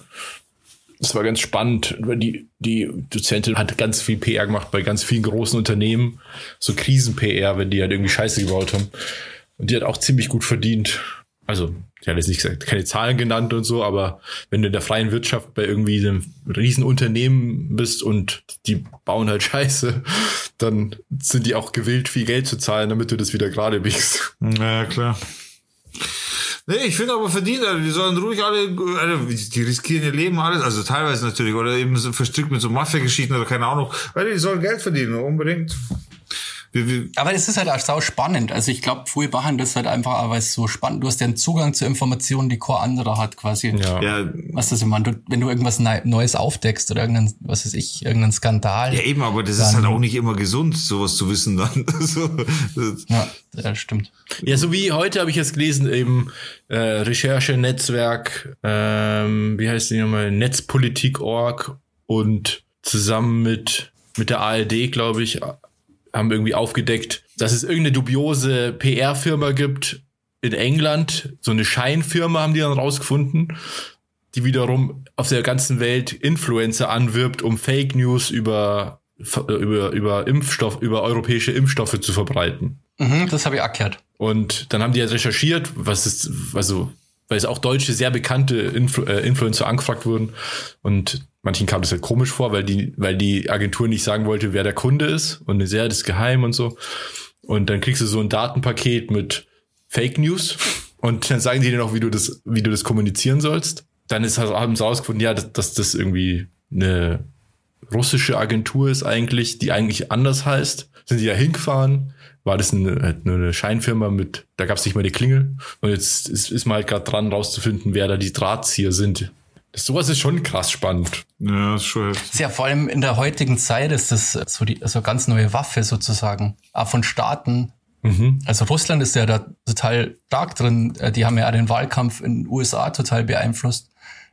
[SPEAKER 3] Das war ganz spannend, die, die Dozentin hat ganz viel PR gemacht bei ganz vielen großen Unternehmen. So Krisen-PR, wenn die halt irgendwie Scheiße gebaut haben. Und die hat auch ziemlich gut verdient. Also ich habe jetzt nicht gesagt, keine Zahlen genannt und so, aber wenn du in der freien Wirtschaft bei irgendwie einem Riesenunternehmen bist und die bauen halt [laughs] Scheiße, dann sind die auch gewillt, viel Geld zu zahlen, damit du das wieder gerade biegst.
[SPEAKER 1] Ja, klar. Nee, ich finde aber verdient, also die sollen ruhig alle, also die riskieren ihr Leben alles, also teilweise natürlich, oder eben so verstrickt mit so Mafia-Geschichten oder keine Ahnung, weil die sollen Geld verdienen, unbedingt.
[SPEAKER 2] Aber es ist halt auch sau spannend. Also ich glaube, früher machen das halt einfach, weil es so spannend. Du hast ja einen Zugang zu Informationen, die kein anderer hat, quasi.
[SPEAKER 1] Ja. ja.
[SPEAKER 2] Was das immer, du, wenn du irgendwas Neues aufdeckst oder irgendein, was weiß ich, irgendeinen Skandal.
[SPEAKER 1] Ja, eben, aber das dann, ist halt auch nicht immer gesund, sowas zu wissen dann. [laughs] so,
[SPEAKER 2] ja, das stimmt.
[SPEAKER 3] Ja, so wie heute habe ich jetzt gelesen, eben äh, Recherche, Netzwerk, ähm, wie heißt die nochmal, Netzpolitik.org und zusammen mit, mit der ARD, glaube ich, haben irgendwie aufgedeckt, dass es irgendeine dubiose PR-Firma gibt in England. So eine Scheinfirma haben die dann rausgefunden, die wiederum auf der ganzen Welt Influencer anwirbt, um Fake News über, über, über Impfstoff, über europäische Impfstoffe zu verbreiten.
[SPEAKER 2] Mhm, das habe ich gehört.
[SPEAKER 3] Und dann haben die halt recherchiert, was ist, also, weil es auch deutsche, sehr bekannte Influ äh, Influencer angefragt wurden. Und manchen kam das halt komisch vor, weil die, weil die Agentur nicht sagen wollte, wer der Kunde ist. Und sehr, das ist geheim und so. Und dann kriegst du so ein Datenpaket mit Fake News. Und dann sagen die dir noch, wie du das, wie du das kommunizieren sollst. Dann ist haben sie rausgefunden, ja, dass, dass das irgendwie eine russische Agentur ist eigentlich, die eigentlich anders heißt. Sind die da hingefahren, war das eine, halt eine Scheinfirma mit, da gab es nicht mal die Klingel. Und jetzt ist, ist man halt gerade dran, rauszufinden, wer da die Drahtzieher sind. Sowas ist schon krass spannend.
[SPEAKER 1] Ja, ist schon heftig.
[SPEAKER 2] Ist ja vor allem in der heutigen Zeit ist das so die so ganz neue Waffe sozusagen. Auch von Staaten.
[SPEAKER 3] Mhm.
[SPEAKER 2] Also Russland ist ja da total stark drin. Äh, Die haben ja auch den Wahlkampf in den USA total beeinflusst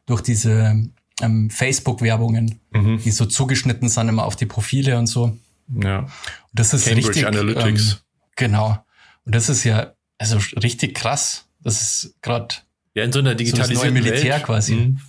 [SPEAKER 2] durch diese ähm, Facebook-Werbungen,
[SPEAKER 3] Mhm.
[SPEAKER 2] die so zugeschnitten sind immer auf die Profile und so.
[SPEAKER 3] Ja.
[SPEAKER 2] Und das ist
[SPEAKER 3] Cambridge
[SPEAKER 2] richtig.
[SPEAKER 3] Analytics.
[SPEAKER 2] Ähm, genau. Und das ist ja also richtig krass. Das ist gerade
[SPEAKER 3] Ja, in so einer
[SPEAKER 2] das
[SPEAKER 3] digitalisierten
[SPEAKER 2] neue Militär
[SPEAKER 3] Welt,
[SPEAKER 2] quasi.
[SPEAKER 3] mhm,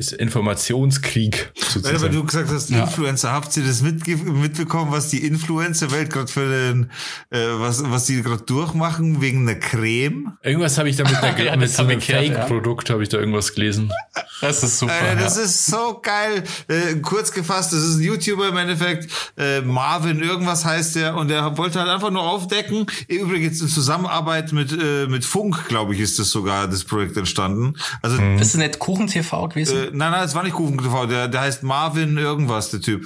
[SPEAKER 3] Ist Informationskrieg
[SPEAKER 1] Weil
[SPEAKER 3] sozusagen.
[SPEAKER 1] aber du gesagt hast,
[SPEAKER 2] Ja.
[SPEAKER 1] Influencer, habt ihr das mitge mitbekommen, was die Influencer-Welt gerade für den, äh, was, was die gerade durchmachen wegen einer Creme?
[SPEAKER 3] Irgendwas habe ich da mit, [laughs] einer,
[SPEAKER 2] Ja,
[SPEAKER 3] mit so
[SPEAKER 2] hab
[SPEAKER 3] einem
[SPEAKER 2] ich gehört, ja.
[SPEAKER 3] Fake-Produkt habe ich da irgendwas gelesen.
[SPEAKER 2] Das ist super.
[SPEAKER 1] Äh, das
[SPEAKER 2] ja.
[SPEAKER 1] ist so geil. Äh, kurz gefasst, das ist ein YouTuber im Endeffekt. Äh, Marvin irgendwas heißt der und der wollte halt einfach nur aufdecken. Übrigens in Zusammenarbeit mit äh, mit Funk, glaube ich, ist das sogar das Projekt entstanden. Also
[SPEAKER 2] Das ist nicht Kuchen TV gewesen.
[SPEAKER 1] Nein, nein, es war nicht Kuchen TV. Der, der heißt Marvin irgendwas, der Typ.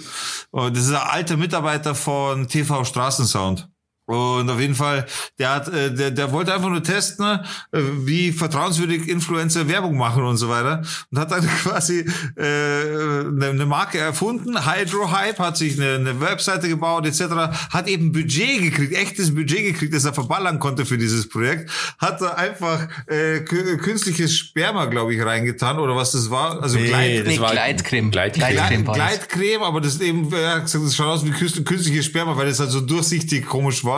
[SPEAKER 1] Und das ist ein alter Mitarbeiter von TV Straßensound. Und auf jeden Fall, der hat, äh, der, der wollte einfach nur testen, ne, äh, wie vertrauenswürdig Influencer Werbung machen und so weiter. Und hat dann [laughs] quasi äh, eine, eine Marke erfunden. Hydro Hype hat sich eine, eine Webseite gebaut etc. Hat eben Budget gekriegt, echtes Budget gekriegt, das er verballern konnte für dieses Projekt. Hat da einfach äh, kü- künstliches Sperma, glaube ich, reingetan oder was das war. Also
[SPEAKER 3] Nee,
[SPEAKER 1] Gleit,
[SPEAKER 3] das
[SPEAKER 2] nee,
[SPEAKER 3] war
[SPEAKER 2] Gleitcreme.
[SPEAKER 3] Gleitcreme.
[SPEAKER 2] Gleitcreme.
[SPEAKER 1] Gleitcreme, aber das eben, er hat gesagt, das schaut aus wie künst- künstliches Sperma, weil das halt so durchsichtig komisch war.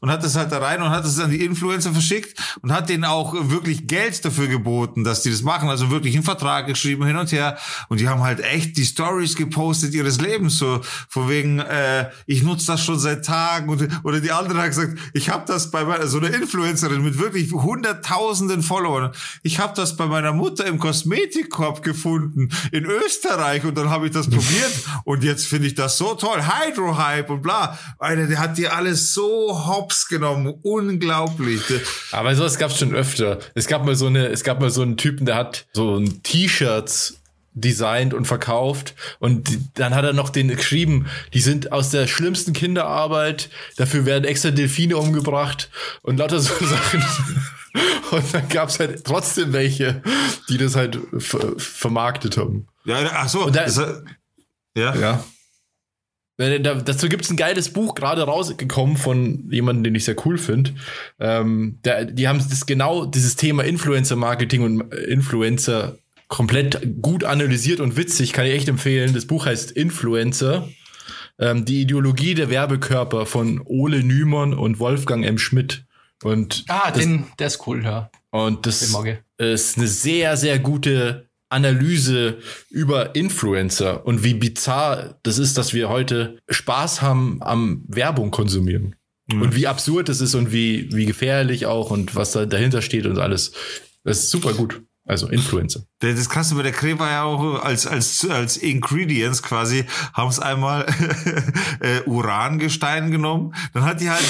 [SPEAKER 1] Und hat das halt da rein und hat das an die Influencer verschickt und hat denen auch wirklich Geld dafür geboten, dass die das machen. Also wirklich einen Vertrag geschrieben hin und her. Und die haben halt echt die Stories gepostet ihres Lebens. So von wegen, äh, ich nutze das schon seit Tagen. Und, oder die andere hat gesagt, ich habe das bei meiner, so eine Influencerin mit wirklich hunderttausenden Followern. Ich habe das bei meiner Mutter im Kosmetikkorb gefunden in Österreich und dann habe ich das probiert [laughs] und jetzt finde ich das so toll. Hydro Hype und bla. Alter, der hat dir alles so hops genommen. Unglaublich.
[SPEAKER 3] Aber sowas gab es schon öfter. Es gab mal so eine, es gab mal so einen Typen, der hat so ein T-Shirts designt und verkauft und dann hat er noch den geschrieben, die sind aus der schlimmsten Kinderarbeit, dafür werden extra Delfine umgebracht und lauter so [laughs] Sachen. Und dann gab es halt trotzdem welche, die das halt ver vermarktet haben.
[SPEAKER 1] Ja, ach so.
[SPEAKER 3] Da-
[SPEAKER 1] das, ja.
[SPEAKER 3] Ja. Äh, Da, dazu gibt's ein geiles Buch, gerade rausgekommen von jemandem, den ich sehr cool finde. Ähm, die haben das genau, dieses Thema Influencer-Marketing und Influencer komplett gut analysiert und witzig, kann ich echt empfehlen. Das Buch heißt Influencer. Ähm, die Ideologie der Werbekörper von Ole Nümann und Wolfgang M. Schmidt. Und
[SPEAKER 2] ah,
[SPEAKER 3] das,
[SPEAKER 2] den, der ist cool, ja.
[SPEAKER 3] und das ist eine sehr, sehr gute Analyse über Influencer und wie bizarr das ist, dass wir heute Spaß haben am Werbung konsumieren. Und wie absurd es ist und wie, wie gefährlich auch und was da dahinter steht und alles. Das ist super gut. Also Influencer.
[SPEAKER 1] Das Krasse bei der Creme war ja auch als, als, als Ingredients quasi, haben es einmal [laughs] äh, Urangestein genommen. Dann hat die halt,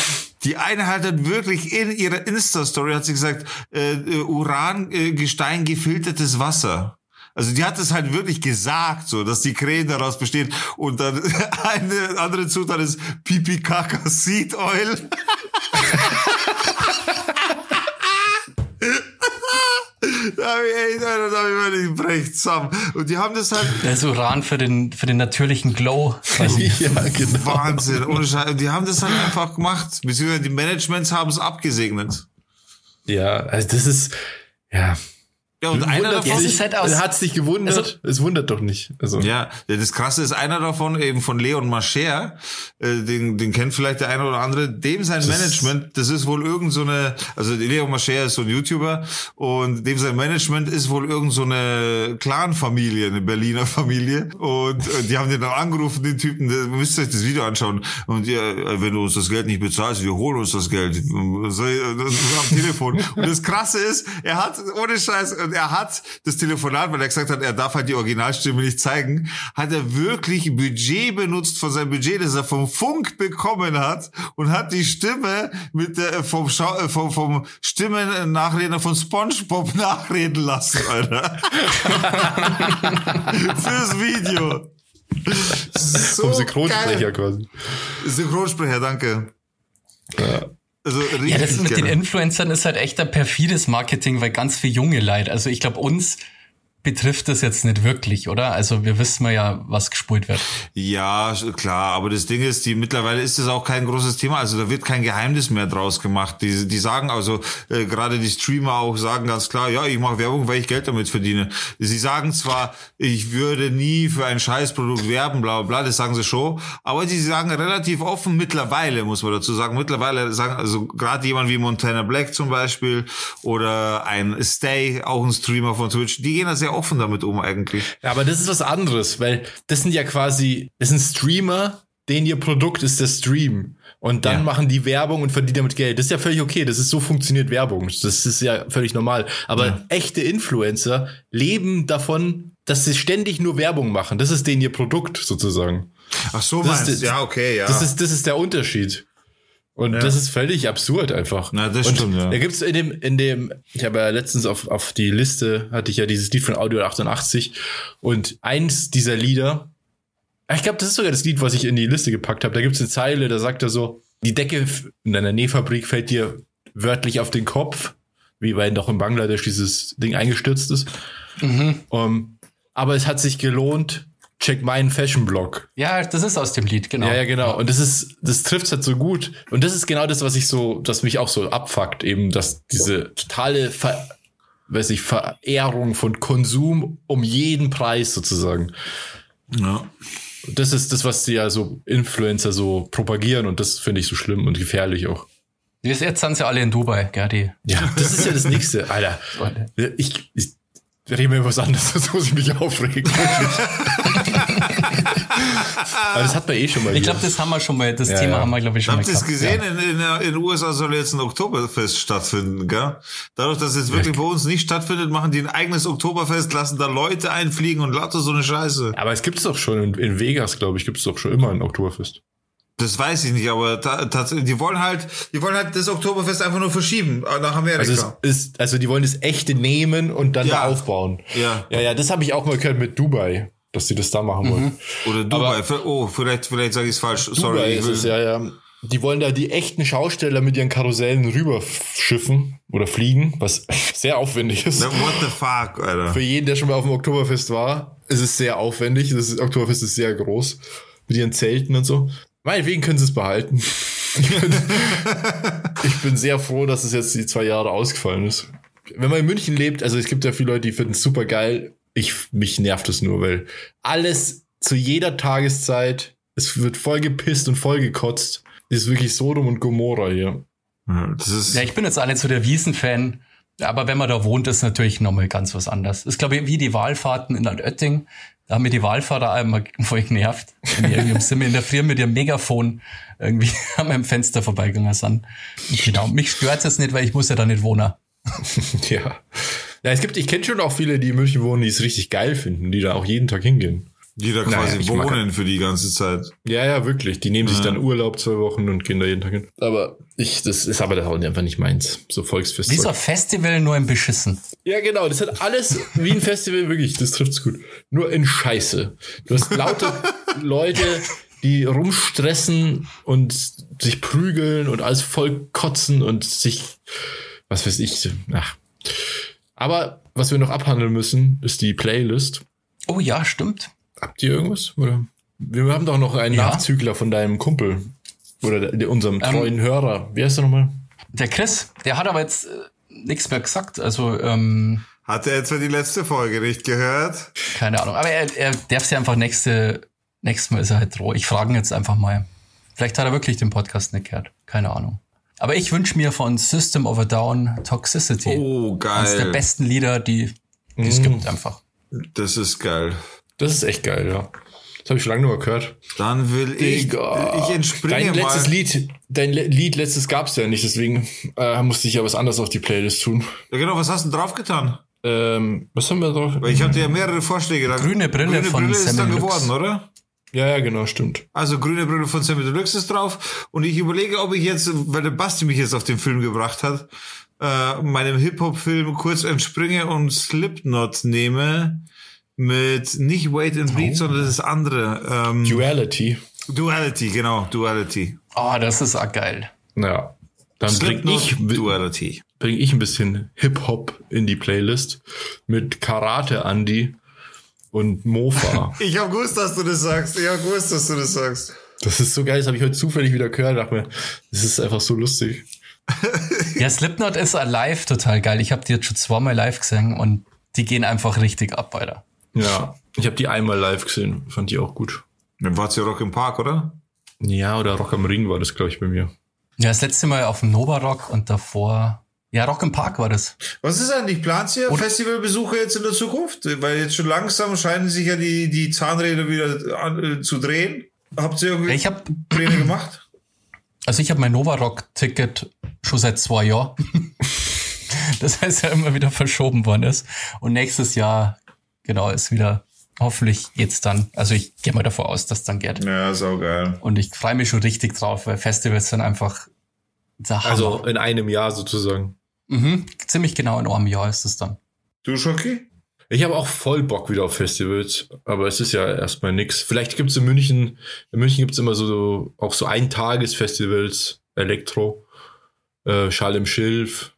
[SPEAKER 1] die eine halt hat wirklich in ihrer Insta-Story hat sie gesagt, äh, äh, Urangestein gefiltertes Wasser. Also die hat es halt wirklich gesagt, so, dass die Creme daraus besteht. Und dann [laughs] eine andere Zutat ist Pipi Kaka Seed Oil. [laughs] Da hab ich da hab ich mir nicht brecht zusammen. Und die haben das halt,
[SPEAKER 2] Der ist Uran für den, für den natürlichen Glow. [laughs]
[SPEAKER 3] ja, genau.
[SPEAKER 1] Wahnsinn, ohne Scheiß. Und die haben das halt einfach gemacht. Beziehungsweise die Managements haben es abgesegnet.
[SPEAKER 3] Ja, also das ist, ja,
[SPEAKER 1] Ja, und einer davon,
[SPEAKER 2] es
[SPEAKER 3] sich,
[SPEAKER 2] halt aus-
[SPEAKER 3] hat sich gewundert.
[SPEAKER 2] Also-
[SPEAKER 3] es wundert doch nicht. Also,
[SPEAKER 1] Ja, das Krasse ist, einer davon eben von Leon Mascher, äh, den, den kennt vielleicht der eine oder andere, dem sein Management, das ist wohl irgend so eine, also Leon Mascher ist so ein YouTuber und dem sein Management ist wohl irgend so eine Clan-Familie, eine Berliner Familie. Und äh, die haben den dann angerufen, den Typen, der, müsst ihr euch das Video anschauen. Und ja, äh, wenn du uns das Geld nicht bezahlst, wir holen uns das Geld. [laughs] So, das ist am Telefon. Und das Krasse ist, er hat, ohne Scheiß, und er hat das Telefonat, weil er gesagt hat, er darf halt die Originalstimme nicht zeigen, hat er wirklich Budget benutzt von seinem Budget, das er vom Funk bekommen hat und hat die Stimme mit der, vom, Schau, äh, vom, vom Stimmennachredner von SpongeBob [laughs] nachreden lassen, Alter. [laughs] Fürs Video. So
[SPEAKER 3] vom Synchronsprecher
[SPEAKER 1] geil.
[SPEAKER 3] quasi.
[SPEAKER 1] Synchronsprecher, danke.
[SPEAKER 3] Ja.
[SPEAKER 1] Also
[SPEAKER 2] Ja, das mit den
[SPEAKER 1] geil.
[SPEAKER 2] Influencern ist halt echt ein perfides Marketing, weil ganz viel junge Leute, also ich glaube, uns betrifft das jetzt nicht wirklich, oder? Also wir wissen ja, was gespult wird.
[SPEAKER 1] Ja, klar, aber das Ding ist, die mittlerweile ist das auch kein großes Thema, also da wird kein Geheimnis mehr draus gemacht. Die, die sagen also, äh, gerade die Streamer auch sagen ganz klar, ja, ich mache Werbung, weil ich Geld damit verdiene. Sie sagen zwar, ich würde nie für ein Scheißprodukt werben, bla bla bla, das sagen sie schon, aber die sagen relativ offen mittlerweile, muss man dazu sagen, mittlerweile sagen, also gerade jemand wie Montana Black zum Beispiel oder ein Stay, auch ein Streamer von Twitch, die gehen da sehr offen damit um eigentlich.
[SPEAKER 3] Ja, aber das ist was anderes, weil das sind ja quasi, das sind Streamer, denen ihr Produkt ist der Stream. Und dann
[SPEAKER 1] Ja.
[SPEAKER 3] machen die Werbung und verdienen damit Geld. Das ist ja völlig okay. Das ist so funktioniert Werbung. Das ist ja völlig normal. Aber
[SPEAKER 1] Ja.
[SPEAKER 3] echte Influencer leben davon, dass sie ständig nur Werbung machen. Das ist denen ihr Produkt sozusagen.
[SPEAKER 1] Ach so,
[SPEAKER 3] Das
[SPEAKER 1] meinst
[SPEAKER 3] ist-?
[SPEAKER 1] Ja, okay, ja.
[SPEAKER 3] Das ist, das ist der Unterschied. Und
[SPEAKER 1] Ja.
[SPEAKER 3] das ist völlig absurd einfach.
[SPEAKER 1] Na, das
[SPEAKER 3] und
[SPEAKER 1] stimmt, ja.
[SPEAKER 3] Da gibt's in dem, in dem, ich habe ja letztens auf, auf die Liste, hatte ich ja dieses Lied von Audio 88 und eins dieser Lieder, ich glaube, das ist sogar das Lied, was ich in die Liste gepackt habe. Da gibt's eine Zeile, da sagt er so, die Decke in deiner Nähfabrik fällt dir wörtlich auf den Kopf, wie weil doch in Bangladesch dieses Ding eingestürzt ist. Um, aber es hat sich gelohnt, check meinen Fashion-Blog.
[SPEAKER 2] Ja, das ist aus dem Lied, genau.
[SPEAKER 3] Ja, ja, genau. Und das ist, das trifft halt so gut. Und das ist genau das, was ich so, das mich auch so abfuckt, eben, dass diese totale Ver, weiß ich, Verehrung von Konsum um jeden Preis sozusagen.
[SPEAKER 1] ja.
[SPEAKER 3] Das ist das, was die ja so Influencer so propagieren und das finde ich so schlimm und gefährlich auch.
[SPEAKER 2] Jetzt jetzt sind sie alle in Dubai, gell, die
[SPEAKER 3] Ja, das ist ja das nächste, Alter. [laughs] Ich, ich rede mir über was anderes, [laughs] das muss ich mich aufregen. Aber das hat man eh schon mal.
[SPEAKER 2] Ich glaube, das haben wir schon mal, das
[SPEAKER 3] Ja,
[SPEAKER 2] Thema
[SPEAKER 3] ja.
[SPEAKER 2] haben wir, glaube ich, schon
[SPEAKER 1] Habt
[SPEAKER 2] mal
[SPEAKER 1] ihr es gesehen?
[SPEAKER 2] Ja.
[SPEAKER 1] In, in, in den USA soll jetzt ein Oktoberfest stattfinden, gell? Dadurch, dass es wirklich bei uns nicht stattfindet, machen die ein eigenes Oktoberfest, lassen da Leute einfliegen und lauter so eine Scheiße.
[SPEAKER 3] Aber es gibt's doch schon in, in Vegas, glaube ich, gibt's doch schon immer ein Oktoberfest.
[SPEAKER 1] Das weiß ich nicht, aber die wollen halt, die wollen halt das Oktoberfest einfach nur verschieben äh, nach Amerika.
[SPEAKER 3] Also es ist, also die wollen das echte nehmen und dann
[SPEAKER 1] Ja.
[SPEAKER 3] da aufbauen.
[SPEAKER 1] Ja.
[SPEAKER 3] Ja, ja, das habe ich auch mal gehört mit Dubai, dass die das da machen wollen.
[SPEAKER 1] Oder Dubai.
[SPEAKER 3] aber-
[SPEAKER 1] oh, vielleicht, vielleicht sage ich es falsch. Sorry.
[SPEAKER 3] Dubai
[SPEAKER 1] ich
[SPEAKER 3] ist es, ja, ja. Die wollen da die echten Schausteller mit ihren Karussellen rüberschiffen oder fliegen, was [laughs] sehr aufwendig ist.
[SPEAKER 1] Na, What the fuck, Alter.
[SPEAKER 3] Für jeden, der schon mal auf dem Oktoberfest war, ist es sehr aufwendig. Das ist, Oktoberfest ist sehr groß. Mit ihren Zelten und so. Meinetwegen können sie es behalten. Ich bin, [laughs] ich bin sehr froh, dass es jetzt die zwei Jahre ausgefallen ist. Wenn man in München lebt, also es gibt ja viele Leute, die finden es super geil. Ich, mich nervt es nur, weil alles zu jeder Tageszeit, es wird voll gepisst und voll gekotzt. Das ist wirklich Sodom und Gomorra hier.
[SPEAKER 1] Ja, Das ist,
[SPEAKER 2] Ja, ich bin jetzt nicht so der Wiesen-Fan, aber wenn man da wohnt, ist natürlich nochmal ganz was anderes. Ist, glaube ich, wie die Wahlfahrten in Altötting. Da haben mir die Wahlfahrer einmal [laughs] voll genervt. Wenn die irgendwie sind wir in der Früh mit ihrem Megafon irgendwie [laughs] an meinem Fenster vorbeigegangen sind. Genau, mich stört es nicht, weil ich muss ja da nicht wohnen. [laughs]
[SPEAKER 3] Ja. Ja, es gibt, ich kenne schon auch viele, die in München wohnen, die es richtig geil finden, die da auch jeden Tag hingehen.
[SPEAKER 1] Die da
[SPEAKER 3] Naja,
[SPEAKER 1] quasi
[SPEAKER 3] mag-
[SPEAKER 1] wohnen für die ganze Zeit.
[SPEAKER 3] Ja, ja, wirklich. Die nehmen sich
[SPEAKER 1] Ja.
[SPEAKER 3] dann Urlaub zwei Wochen und gehen da jeden Tag hin. Aber ich, das ist aber das auch einfach nicht meins. So Volksfest.
[SPEAKER 2] Wie so Festival nur im Beschissen.
[SPEAKER 3] Ja, genau. Das hat alles wie ein Festival, [laughs] wirklich. Das trifft's gut. Nur in Scheiße. Du hast laute [laughs] Leute, die rumstressen und sich prügeln und alles voll kotzen und sich, was weiß ich, ach. Aber was wir noch abhandeln müssen, ist die Playlist.
[SPEAKER 2] Oh ja, stimmt.
[SPEAKER 3] Habt ihr irgendwas? Oder? Wir haben doch noch einen
[SPEAKER 2] Ja.
[SPEAKER 3] Nachzügler von deinem Kumpel. Oder der, der, unserem treuen Hörer. Wie heißt er nochmal?
[SPEAKER 2] Der Chris, der hat aber jetzt äh, nichts mehr gesagt. Also, ähm,
[SPEAKER 1] Hat er etwa die letzte Folge nicht gehört?
[SPEAKER 2] Keine Ahnung. Aber er, er darf ja einfach nächste, nächstes Mal ist er halt roh. Ich frage ihn jetzt einfach mal. Vielleicht hat er wirklich den Podcast nicht gehört. Keine Ahnung. Aber ich wünsche mir von System of a Down Toxicity.
[SPEAKER 1] Oh,
[SPEAKER 2] Eines der
[SPEAKER 1] geil.
[SPEAKER 2] besten Lieder, die, die es gibt einfach.
[SPEAKER 1] Das ist geil.
[SPEAKER 3] Das ist echt geil, ja. Das habe ich schon lange nur gehört.
[SPEAKER 1] Dann will ich, ich entspringe
[SPEAKER 3] Dein
[SPEAKER 1] mal.
[SPEAKER 3] letztes Lied, dein Le Lied letztes gab's ja nicht, deswegen äh, musste ich ja was anderes auf die Playlist tun.
[SPEAKER 1] Ja, genau, was hast du denn draufgetan?
[SPEAKER 3] Ähm, was haben wir drauf?
[SPEAKER 1] Weil ich hatte ja mehrere Vorschläge. Da-
[SPEAKER 2] Grüne Brille
[SPEAKER 1] grüne
[SPEAKER 2] von
[SPEAKER 1] Brille ist
[SPEAKER 2] Sammy
[SPEAKER 1] dann
[SPEAKER 2] Deluxe.
[SPEAKER 1] geworden, oder?
[SPEAKER 3] Ja, ja, genau, stimmt.
[SPEAKER 1] Also grüne Brille von Sammy Deluxe ist drauf. Und ich überlege, ob ich jetzt, weil der Basti mich jetzt auf den Film gebracht hat, äh, meinem Hip-Hop-Film kurz entspringe und Slipknot nehme mit nicht Wait and Bleed, sondern das andere. Ähm,
[SPEAKER 3] Duality.
[SPEAKER 1] Duality, genau, Duality.
[SPEAKER 2] Oh, das ist auch geil.
[SPEAKER 3] Ja. Dann bring ich,
[SPEAKER 1] Duality.
[SPEAKER 3] bring ich ein bisschen Hip-Hop in die Playlist mit Karate Andy und Mofa. [laughs]
[SPEAKER 1] Ich habe gewusst, dass du das sagst. Ich habe gewusst, dass du das sagst.
[SPEAKER 3] das ist so geil, das habe ich heute zufällig wieder gehört. Dachte mir, das ist einfach so lustig. [laughs]
[SPEAKER 2] Ja, Slipknot ist live total geil. Ich habe die jetzt schon zweimal live gesehen und die gehen einfach richtig ab, Alter.
[SPEAKER 3] Ja, ich habe die einmal live gesehen, fand die auch gut.
[SPEAKER 1] Dann war's ja Rock im Park, oder?
[SPEAKER 3] Ja, oder Rock am Ring war das, glaube ich, bei mir.
[SPEAKER 2] Ja, das letzte Mal auf dem Nova Rock und davor, ja, Rock im Park war das.
[SPEAKER 1] Was ist eigentlich? Plant ihr Festivalbesuche jetzt in der Zukunft? Weil jetzt schon langsam scheinen sich ja die, die Zahnräder wieder an, äh, zu drehen. Habt ihr irgendwie
[SPEAKER 2] Ja, ich habe
[SPEAKER 1] Pläne gemacht?
[SPEAKER 2] Also ich habe mein Nova Rock Ticket schon seit zwei Jahren. [laughs] das heißt ja immer wieder verschoben worden ist. Und nächstes Jahr, genau, ist wieder hoffentlich jetzt dann. Also ich gehe mal davon aus, dass dann geht.
[SPEAKER 1] Ja, saugeil.
[SPEAKER 2] Und ich freue mich schon richtig drauf, weil Festivals sind einfach der Hammer.
[SPEAKER 3] Also in einem Jahr sozusagen.
[SPEAKER 2] mhm, ziemlich genau in einem Jahr ist es dann.
[SPEAKER 1] Du, Schocki?
[SPEAKER 3] Ich habe auch voll Bock wieder auf Festivals, aber es ist ja erstmal nix. Vielleicht gibt's in München, in München gibt's immer so auch so Eintagesfestivals, Elektro, äh, Schall im Schilf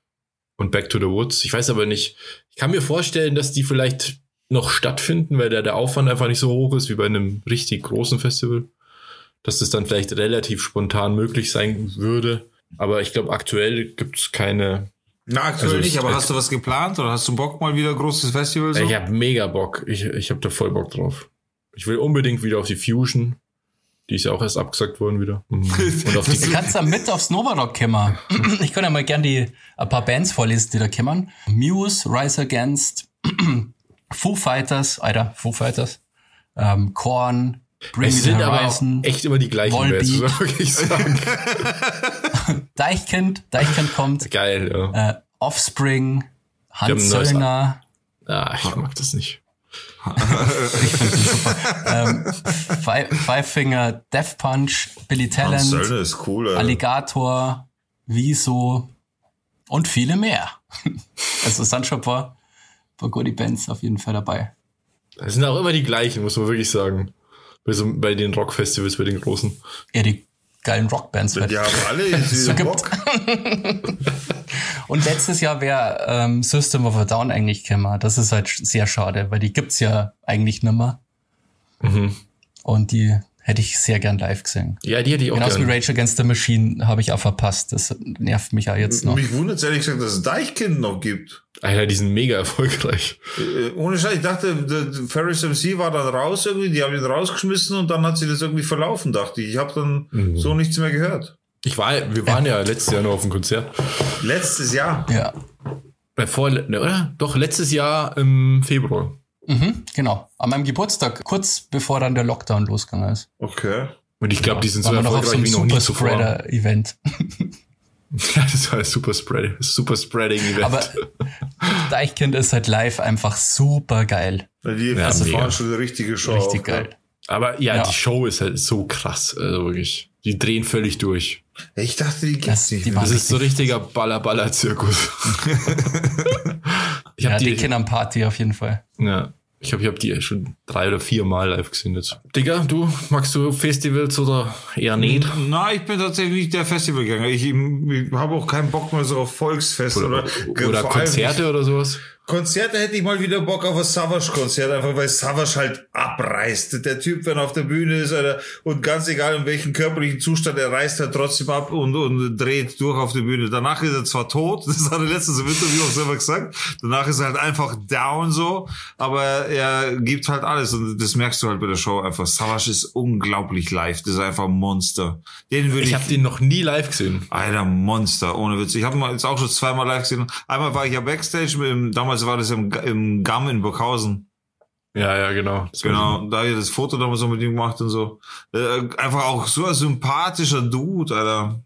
[SPEAKER 3] und Back to the Woods. Ich weiß aber nicht, ich kann mir vorstellen, dass die vielleicht noch stattfinden, weil der, der Aufwand einfach nicht so hoch ist wie bei einem richtig großen Festival. Dass das dann vielleicht relativ spontan möglich sein würde. Aber ich glaube, aktuell gibt's keine,
[SPEAKER 1] Na, aktuell
[SPEAKER 3] Also
[SPEAKER 1] nicht,
[SPEAKER 3] es-
[SPEAKER 1] aber
[SPEAKER 3] es-
[SPEAKER 1] hast du was geplant oder hast du Bock mal wieder großes Festival? So?
[SPEAKER 3] Ich habe mega Bock. Ich, ich habe da voll Bock drauf. Ich will unbedingt wieder auf die Fusion. Die ist ja auch erst abgesagt worden wieder. Mhm. [laughs] Und auf
[SPEAKER 2] Du
[SPEAKER 3] die,
[SPEAKER 2] kannst ja mit aufs Nova Rock kämmern. Ich kann ja mal gern die, ein paar Bands vorlesen, die da kämmern. Muse, Rise Against, Foo Fighters, Alter, Foo Fighters, ähm, Korn, Bring
[SPEAKER 3] es sind aber echt immer die gleichen
[SPEAKER 2] Volbeat.
[SPEAKER 3] Bands, [laughs] man wirklich sagen. [laughs]
[SPEAKER 2] Deichkind, Deichkind kommt,
[SPEAKER 3] Geil, ja.
[SPEAKER 2] äh, Offspring, Hans Söllner,
[SPEAKER 3] Ah, ich mag das nicht. [laughs]
[SPEAKER 2] ähm, Five, Five Finger, Death Punch, Billy Talent,
[SPEAKER 1] Söllner ist cool, Alter.
[SPEAKER 2] Alligator, Wieso und viele mehr. Also ein paar, paar gute Bands auf jeden Fall dabei.
[SPEAKER 3] Es sind auch immer die gleichen, muss man wirklich sagen. Bei, so, bei den Rockfestivals, bei den großen.
[SPEAKER 2] Ja, die geilen Rockbands. halt. [laughs]
[SPEAKER 1] Die haben alle
[SPEAKER 2] So gibt-
[SPEAKER 1] Bock.
[SPEAKER 2] Und letztes Jahr wäre ähm, System of a Down eigentlich gekommen. Das ist halt sehr schade, weil die gibt's ja eigentlich nimmer.
[SPEAKER 3] Mhm.
[SPEAKER 2] Und die hätte ich sehr gern live gesehen.
[SPEAKER 3] Ja, die hätte ich auch
[SPEAKER 2] Genauso wie
[SPEAKER 3] gerne.
[SPEAKER 2] Rage Against the Machine habe ich auch verpasst. Das nervt mich ja jetzt noch.
[SPEAKER 1] Mich wundert ehrlich gesagt, dass es Deichkind noch gibt.
[SPEAKER 3] Alter, die sind mega erfolgreich.
[SPEAKER 1] Äh, ohne Scheiß, ich dachte, der der Ferris MC war dann raus irgendwie, die haben ihn rausgeschmissen und dann hat sie das irgendwie verlaufen, dachte ich. Ich habe dann
[SPEAKER 3] Mhm.
[SPEAKER 1] so nichts mehr gehört.
[SPEAKER 3] Ich war, wir waren ja letztes Jahr noch auf dem Konzert.
[SPEAKER 1] Letztes Jahr.
[SPEAKER 2] Ja,
[SPEAKER 3] Äh, Vor, ne, oder? Doch, letztes Jahr im Februar.
[SPEAKER 2] Mhm, genau. An meinem Geburtstag, kurz bevor dann der Lockdown losgegangen ist.
[SPEAKER 1] Okay.
[SPEAKER 3] Und ich glaube, die sind so
[SPEAKER 2] Waren wir noch auf
[SPEAKER 3] erfolgreich
[SPEAKER 2] so einem
[SPEAKER 3] wie noch nie zuvor.
[SPEAKER 2] Superspreader-Event. [laughs]
[SPEAKER 3] Ja, das war ein Super Spreading, Super Spreading Event.
[SPEAKER 2] Aber Deichkind ist halt live einfach super geil.
[SPEAKER 1] Weil Die
[SPEAKER 3] Ja, mega.
[SPEAKER 1] waren schon eine richtige Show.
[SPEAKER 2] Richtig
[SPEAKER 1] auch,
[SPEAKER 2] geil.
[SPEAKER 3] Aber ja,
[SPEAKER 2] Ja.
[SPEAKER 3] die Show ist halt so krass, also wirklich. Die drehen völlig durch.
[SPEAKER 1] Ja, ich dachte, die gibt's
[SPEAKER 2] Das-
[SPEAKER 1] nicht
[SPEAKER 2] die
[SPEAKER 3] Das ist so richtiger Baller-Baller-Zirkus. [laughs] ich
[SPEAKER 2] Ja,
[SPEAKER 3] habe
[SPEAKER 2] die
[SPEAKER 3] die,
[SPEAKER 2] Kindern-Party auf jeden Fall.
[SPEAKER 3] ja, ich habe ich hab die schon drei oder vier Mal live gesehen jetzt. Digga, du, magst du Festivals oder eher nicht?
[SPEAKER 1] Na, ich bin tatsächlich nicht der Festivalgänger. Ich, ich habe auch keinen Bock mehr so auf Volksfest oder,
[SPEAKER 3] Oder, oder Konzerte oder sowas?
[SPEAKER 1] Konzerte hätte ich mal wieder Bock auf ein Savage-Konzert, einfach weil Savage halt abreißt. Der Typ, wenn er auf der Bühne ist, Alter, und ganz egal in welchem körperlichen Zustand, er reißt halt trotzdem ab und, und dreht durch auf der Bühne. Danach ist er zwar tot, [laughs] das hat er letztens im Interview auch selber gesagt, danach ist er halt einfach down so, aber er gibt halt alles und das merkst du halt bei der Show einfach. Savage ist unglaublich live, das ist einfach ein Monster. Den würde ich...
[SPEAKER 3] Ich habe den noch nie live gesehen.
[SPEAKER 1] Alter, Monster, ohne Witz. Ich habe ihn jetzt auch schon zweimal live gesehen. Einmal war ich ja Backstage, mit dem, damals war das im, im Gamm in Burghausen.
[SPEAKER 3] Ja, ja, genau. Das
[SPEAKER 1] Genau, da habe ich das Foto damals so mit ihm gemacht und so. Äh, einfach auch so ein sympathischer Dude, Alter.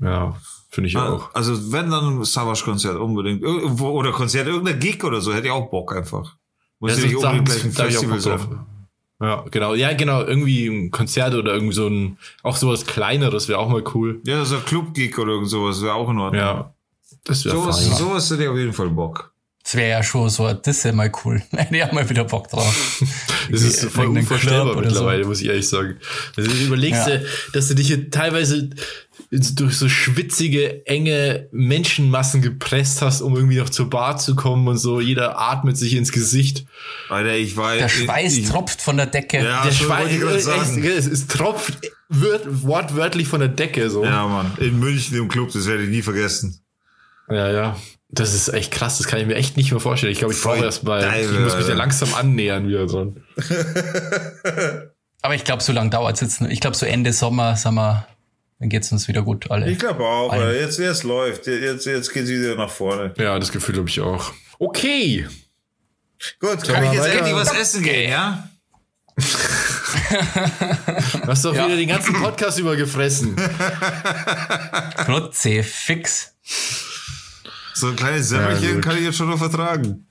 [SPEAKER 3] Ja, finde ich auch.
[SPEAKER 1] Also wenn dann ein Savage-Konzert unbedingt. Irgendwo, oder Konzert, irgendein Gig oder so, hätte ich auch Bock einfach. Muss
[SPEAKER 3] Ja,
[SPEAKER 1] ja nicht
[SPEAKER 3] so
[SPEAKER 1] unbedingt gleich ein
[SPEAKER 3] ich
[SPEAKER 1] Festival sein.
[SPEAKER 3] Ja, genau. Ja, genau. Irgendwie ein Konzert oder irgendwie so ein, auch sowas kleineres wäre auch mal cool.
[SPEAKER 1] Ja, so ein Club-Gig oder irgend sowas wäre auch in Ordnung.
[SPEAKER 3] Ja. Das wäre
[SPEAKER 1] Sowas,
[SPEAKER 3] fein.
[SPEAKER 1] sowas hätte ich auf jeden Fall Bock.
[SPEAKER 2] Das wäre ja schon so, das wäre mal cool. [laughs] Die haben mal wieder Bock drauf.
[SPEAKER 3] Das ist voll unvorstellbar
[SPEAKER 2] oder so.
[SPEAKER 3] mittlerweile, muss ich ehrlich sagen. Also du überlegst
[SPEAKER 2] Ja.
[SPEAKER 3] dir, dass du dich hier teilweise durch so schwitzige, enge Menschenmassen gepresst hast, um irgendwie noch zur Bar zu kommen und so. Jeder atmet sich ins Gesicht.
[SPEAKER 1] Alter, ich war...
[SPEAKER 2] Der Schweiß
[SPEAKER 1] ich,
[SPEAKER 2] tropft von der Decke.
[SPEAKER 1] Ja,
[SPEAKER 3] Der
[SPEAKER 1] ich gerade sagen.
[SPEAKER 3] es, es tropft wird, wortwörtlich von der Decke, so.
[SPEAKER 1] Ja, Mann. In München im Club, das werde ich nie vergessen.
[SPEAKER 3] Ja, ja. Das ist echt krass, das kann ich mir echt nicht mehr vorstellen. Ich glaube, ich brauche erst mal, ich muss mich da langsam annähern wieder dran. [laughs]
[SPEAKER 2] Aber ich glaube, so lange dauert es jetzt nicht. Ich glaube, so Ende Sommer, sagen wir, dann geht's uns wieder gut, alle.
[SPEAKER 1] Ich glaube auch, Alter. Jetzt, jetzt läuft. Jetzt, jetzt geht's wieder nach vorne.
[SPEAKER 3] Ja, das Gefühl habe ich auch. Okay.
[SPEAKER 1] Gut, kann
[SPEAKER 3] wir
[SPEAKER 1] ich jetzt
[SPEAKER 3] weiter?
[SPEAKER 1] endlich was essen gehen, ja? [laughs]
[SPEAKER 3] Du hast doch
[SPEAKER 2] Ja.
[SPEAKER 3] wieder den ganzen Podcast über gefressen.
[SPEAKER 2] Fix.
[SPEAKER 1] So ein kleines Semmelchen kann ich jetzt schon noch vertragen.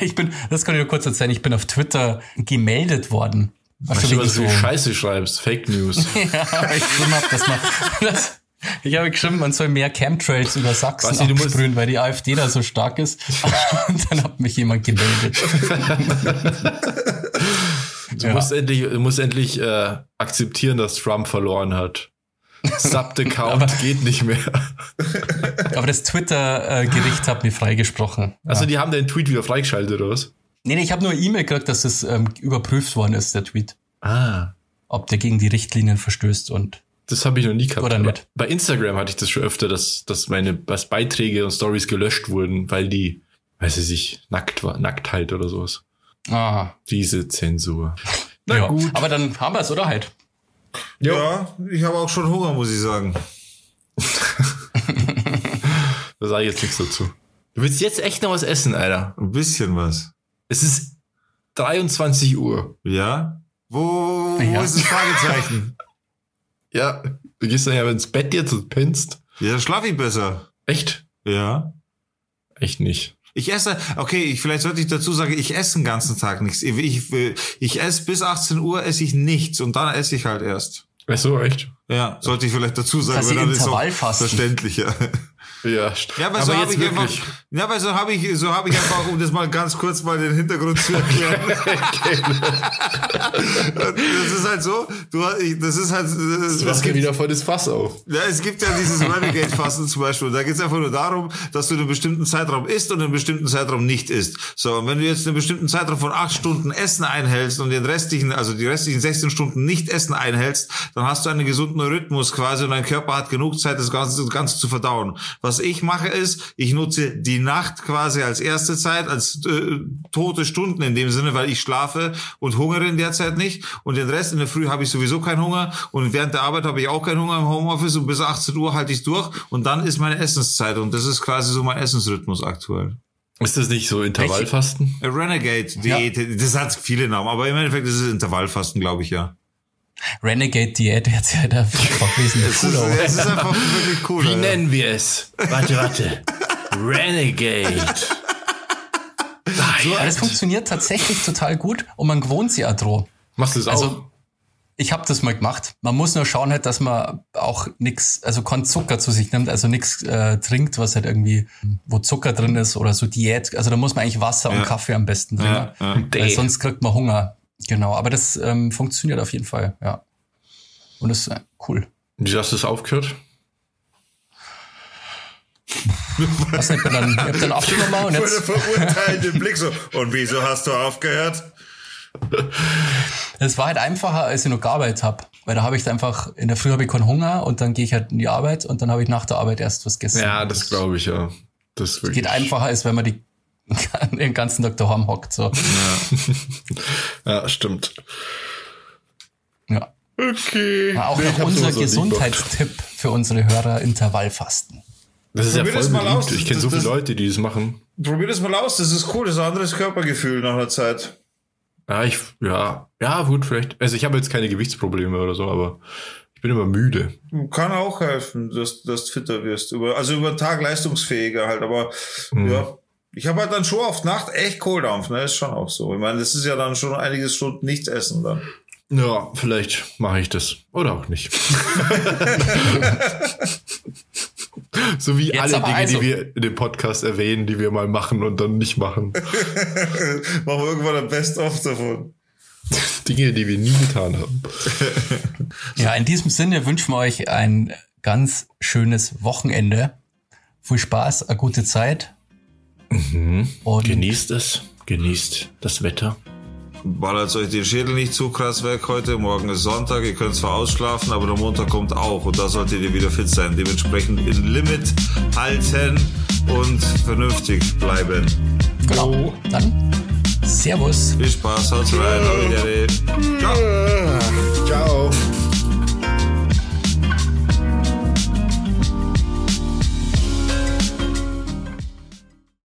[SPEAKER 2] Ich bin, das kann ich nur kurz erzählen, ich bin auf Twitter gemeldet worden. Was
[SPEAKER 3] Weißt du,
[SPEAKER 2] wegen
[SPEAKER 3] was du für Scheiße schreibst? Fake News. [laughs]
[SPEAKER 2] Ja, ich habe, dass man, das, ich habe geschrieben, man soll mehr Chemtrails über Sachsen
[SPEAKER 3] Basti, du musst-
[SPEAKER 2] absprühen, weil die AfD da so stark ist. [laughs] Und dann hat mich jemand gemeldet.
[SPEAKER 3] Du
[SPEAKER 2] Ja.
[SPEAKER 3] musst endlich, du musst endlich äh, akzeptieren, dass Trump verloren hat. Subbed-Account geht nicht mehr. [laughs]
[SPEAKER 2] Aber das Twitter-Gericht hat mich freigesprochen.
[SPEAKER 3] Also die haben den Tweet wieder freigeschaltet, oder was?
[SPEAKER 2] Nee, nee, ich habe nur eine E-Mail gekriegt, dass es ähm, überprüft worden ist, der Tweet.
[SPEAKER 3] Ah.
[SPEAKER 2] Ob der gegen die Richtlinien verstößt und
[SPEAKER 3] Das habe ich noch nie gehabt.
[SPEAKER 2] Oder nicht?
[SPEAKER 3] Bei Instagram hatte ich das schon öfter, dass, dass meine dass Beiträge und Stories gelöscht wurden, weil die, weiß ich nicht, nackt war, Nacktheit oder sowas.
[SPEAKER 2] ah,
[SPEAKER 3] Diese Zensur. Na
[SPEAKER 2] ja.
[SPEAKER 3] gut.
[SPEAKER 2] Aber dann haben wir es, oder halt?
[SPEAKER 1] Ja, ich habe auch schon Hunger, muss ich sagen. [laughs]
[SPEAKER 3] Da sage ich jetzt nichts dazu. Du willst jetzt echt noch was essen, Alter.
[SPEAKER 1] Ein bisschen was.
[SPEAKER 3] Es ist 23 Uhr.
[SPEAKER 1] Ja? Wo, wo
[SPEAKER 2] Ja.
[SPEAKER 1] ist das Fragezeichen? [laughs]
[SPEAKER 3] Ja. Du gehst dann ja ins Bett jetzt und pennst.
[SPEAKER 1] ja, schlaf ich besser.
[SPEAKER 3] Echt?
[SPEAKER 1] Ja.
[SPEAKER 3] Echt nicht.
[SPEAKER 1] Ich esse, okay, ich, vielleicht sollte ich dazu sagen, ich esse den ganzen Tag nichts. Ich, ich, ich esse bis 18 Uhr esse ich nichts und dann esse ich halt erst.
[SPEAKER 3] Ach so, echt?
[SPEAKER 1] Ja, sollte ich vielleicht dazu sagen, weil dann ist
[SPEAKER 2] Intervallfasten.
[SPEAKER 1] verständlicher.
[SPEAKER 3] Ja,
[SPEAKER 1] Ja, aber, so habe ich einfach, ja, aber so habe ich, so habe ich einfach, um das mal ganz kurz mal den Hintergrund zu erklären. [laughs] das ist halt so, du, ich- das ist halt,
[SPEAKER 3] Das
[SPEAKER 1] es
[SPEAKER 3] macht
[SPEAKER 1] gibt,
[SPEAKER 3] wieder voll das Fass auf.
[SPEAKER 1] ja, es gibt ja dieses Renegade-Fasten zum Beispiel. Da geht es einfach nur darum, dass du einen bestimmten Zeitraum isst und einen bestimmten Zeitraum nicht isst. So, und wenn du jetzt einen bestimmten Zeitraum von acht Stunden Essen einhältst und den restlichen, also die restlichen 16 Stunden nicht Essen einhältst, dann hast du einen gesunden Rhythmus quasi und dein Körper hat genug Zeit, das Ganze, das Ganze zu verdauen. Was ich mache ist, ich nutze die Nacht quasi als erste Zeit, als äh, tote Stunden in dem Sinne, weil ich schlafe und hungere in der Zeit nicht. Und den Rest in der Früh habe ich sowieso keinen Hunger. Und während der Arbeit habe ich auch keinen Hunger im Homeoffice. Und bis 18 Uhr halte ich durch. Und dann ist meine Essenszeit. Und das ist quasi so mein Essensrhythmus aktuell.
[SPEAKER 3] Ist das nicht so Intervallfasten?
[SPEAKER 1] A Renegade-Diät, das hat viele Namen. Aber im Endeffekt ist es Intervallfasten, glaube ich, ja.
[SPEAKER 2] Renegade-Diät hört sich halt einfach [laughs] wesentlich
[SPEAKER 1] Es ist,
[SPEAKER 2] cooler aus.
[SPEAKER 1] es ist einfach wirklich cool.
[SPEAKER 3] Wie
[SPEAKER 1] Alter.
[SPEAKER 3] nennen wir es? Warte, warte. Renegade. [laughs]
[SPEAKER 2] Aber das funktioniert tatsächlich total gut und man gewohnt sich auch dran.
[SPEAKER 3] Machst du das auch?
[SPEAKER 2] Also, ich habe das mal gemacht. Man muss nur schauen halt, dass man auch nix, also kein Zucker zu sich nimmt, also nix äh, trinkt, was halt irgendwie, wo Zucker drin ist oder so Diät. Also da muss man eigentlich Wasser
[SPEAKER 1] Ja.
[SPEAKER 2] und Kaffee am besten trinken.
[SPEAKER 1] Ja, ja.
[SPEAKER 2] Weil sonst kriegt man Hunger. Genau, aber das ähm, funktioniert auf jeden Fall, ja. Und das ist äh, cool.
[SPEAKER 3] Wie hast du das aufgehört? [laughs]
[SPEAKER 2] Was nicht, dann, ich hab dann abgenommen und jetzt,
[SPEAKER 1] der verurteilende Blick so. Und wieso hast du aufgehört?
[SPEAKER 2] es war halt einfacher, als ich noch gearbeitet habe. Weil da habe ich einfach, in der Früh habe ich keinen Hunger und dann gehe ich halt in die Arbeit und dann habe ich nach der Arbeit erst was gegessen.
[SPEAKER 3] Ja, das glaube ich, ja. Das.
[SPEAKER 2] Geht einfacher, als wenn man die, [laughs] den ganzen Tag daheim hockt. So.
[SPEAKER 3] Ja, stimmt.
[SPEAKER 2] Ja.
[SPEAKER 3] Okay.
[SPEAKER 2] Auch
[SPEAKER 3] Nee,
[SPEAKER 2] noch unser Gesundheitstipp für unsere Hörer, Intervallfasten.
[SPEAKER 3] Das ist ja
[SPEAKER 1] Probier das
[SPEAKER 3] voll
[SPEAKER 1] mal aus.
[SPEAKER 3] Ich kenne so viele Leute, die das machen.
[SPEAKER 1] Probier das mal aus, das ist cool, das ist ein anderes Körpergefühl nach einer Zeit.
[SPEAKER 3] Ja, ich, ja, ja, gut, vielleicht. Also ich habe jetzt keine Gewichtsprobleme oder so, aber ich bin immer müde.
[SPEAKER 1] Kann auch helfen, dass, dass du fitter wirst. Über, also über den Tag leistungsfähiger halt, aber
[SPEAKER 3] Mhm.
[SPEAKER 1] ja. Ich habe halt dann schon auf Nacht echt Kohldampf, ne? Ist schon auch so. Ich meine, das ist ja dann schon einige Stunden nichts essen dann.
[SPEAKER 3] Ja, vielleicht mache ich das. Oder auch nicht. [laughs] so wie
[SPEAKER 2] Jetzt
[SPEAKER 3] alle Dinge,
[SPEAKER 2] also-
[SPEAKER 3] die wir in dem Podcast erwähnen, die wir mal machen und dann nicht machen. [laughs]
[SPEAKER 1] Machen wir irgendwann ein Best-of davon.
[SPEAKER 3] Dinge, die wir nie getan haben. [laughs]
[SPEAKER 2] Ja, in diesem Sinne wünschen wir euch ein ganz schönes Wochenende. Viel Spaß, eine gute Zeit. Und
[SPEAKER 3] Genießt es. Genießt das Wetter.
[SPEAKER 1] Ballert euch den Schädel nicht zu krass weg heute. Morgen ist Sonntag, ihr könnt zwar ausschlafen, aber der Montag kommt auch und da solltet ihr wieder fit sein. Dementsprechend in Limit halten und vernünftig bleiben.
[SPEAKER 2] genau, dann Servus.
[SPEAKER 1] Viel Spaß, haut rein, auf Wiedersehen. Ciao.
[SPEAKER 3] Ciao.